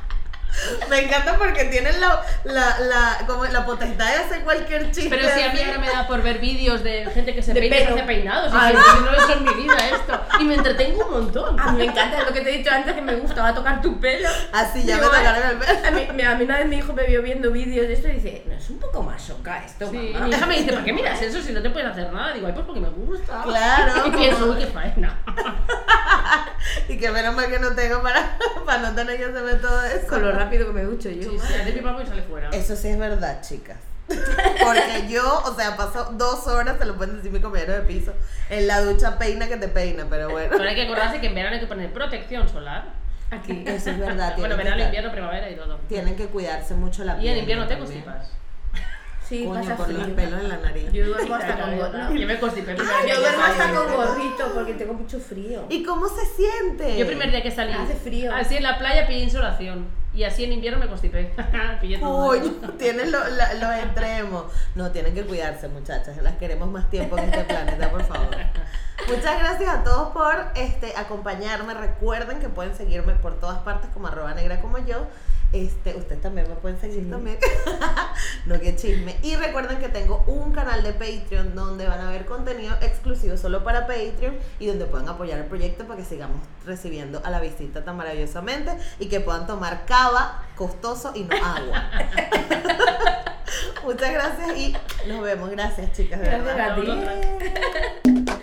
Me encanta porque tienen la, la, la, como la potestad de hacer cualquier chiste. Pero si a mí ahora me da por ver vídeos de gente que se De peina y hace peinados. Que no he hecho en mi vida esto. Y me entretengo un montón. A mí me encanta lo que te he dicho antes que me gustaba tocar tu pelo. Así ya me Digo, tocaron el A pelo. mí, me- a mí una vez mi hijo me vio viendo vídeos de esto y dice, no es un poco más soca esto, Sí, y mamá. mi hija me dice, ¿para qué miras eso si no te puedes hacer nada? Digo, ay, pues porque me gusta. Claro. Y pienso, uy, qué faena. Y que menos mal que no tengo para, para no tener que hacerme todo eso. Lo rápido que me ducho yo. Sí, sí, pipa y sale fuera. Eso sí es verdad, chicas. Porque yo, o sea, paso dos horas, te lo pueden decir mi compañero de piso, en la ducha peina que te peina, pero bueno. Pero hay que acordarse que en verano hay que poner protección solar. Aquí. Eso es verdad. Bueno, tienen que verano, invierno, primavera y todo. Tienen que cuidarse mucho la Y piel. en invierno te también. constipas. Sí, Coño, pasa por frío. los pelos en la nariz. Yo duermo hasta con gorrito. Yo me constipé. día yo duermo hasta con gorrito porque tengo mucho frío. ¿Y cómo se siente? Yo el primer día que salí. Hace frío. Así en la playa pillé insolación. Y así en invierno me constipé. Coño, tienen lo- los extremos. No, tienen que cuidarse, muchachas. Las queremos más tiempo en este planeta, por favor. Muchas gracias a todos por este, acompañarme. Recuerden que pueden seguirme por todas partes como arroba negra como yo. Este, ustedes también me pueden seguir también. no, que chisme. Y recuerden que tengo un canal de Patreon donde van a ver contenido exclusivo solo para Patreon y donde pueden apoyar el proyecto para que sigamos recibiendo a la visita tan maravillosamente y que puedan tomar cava costoso y no agua. Muchas gracias y nos vemos. Gracias, chicas. De Gracias verdad. a ti.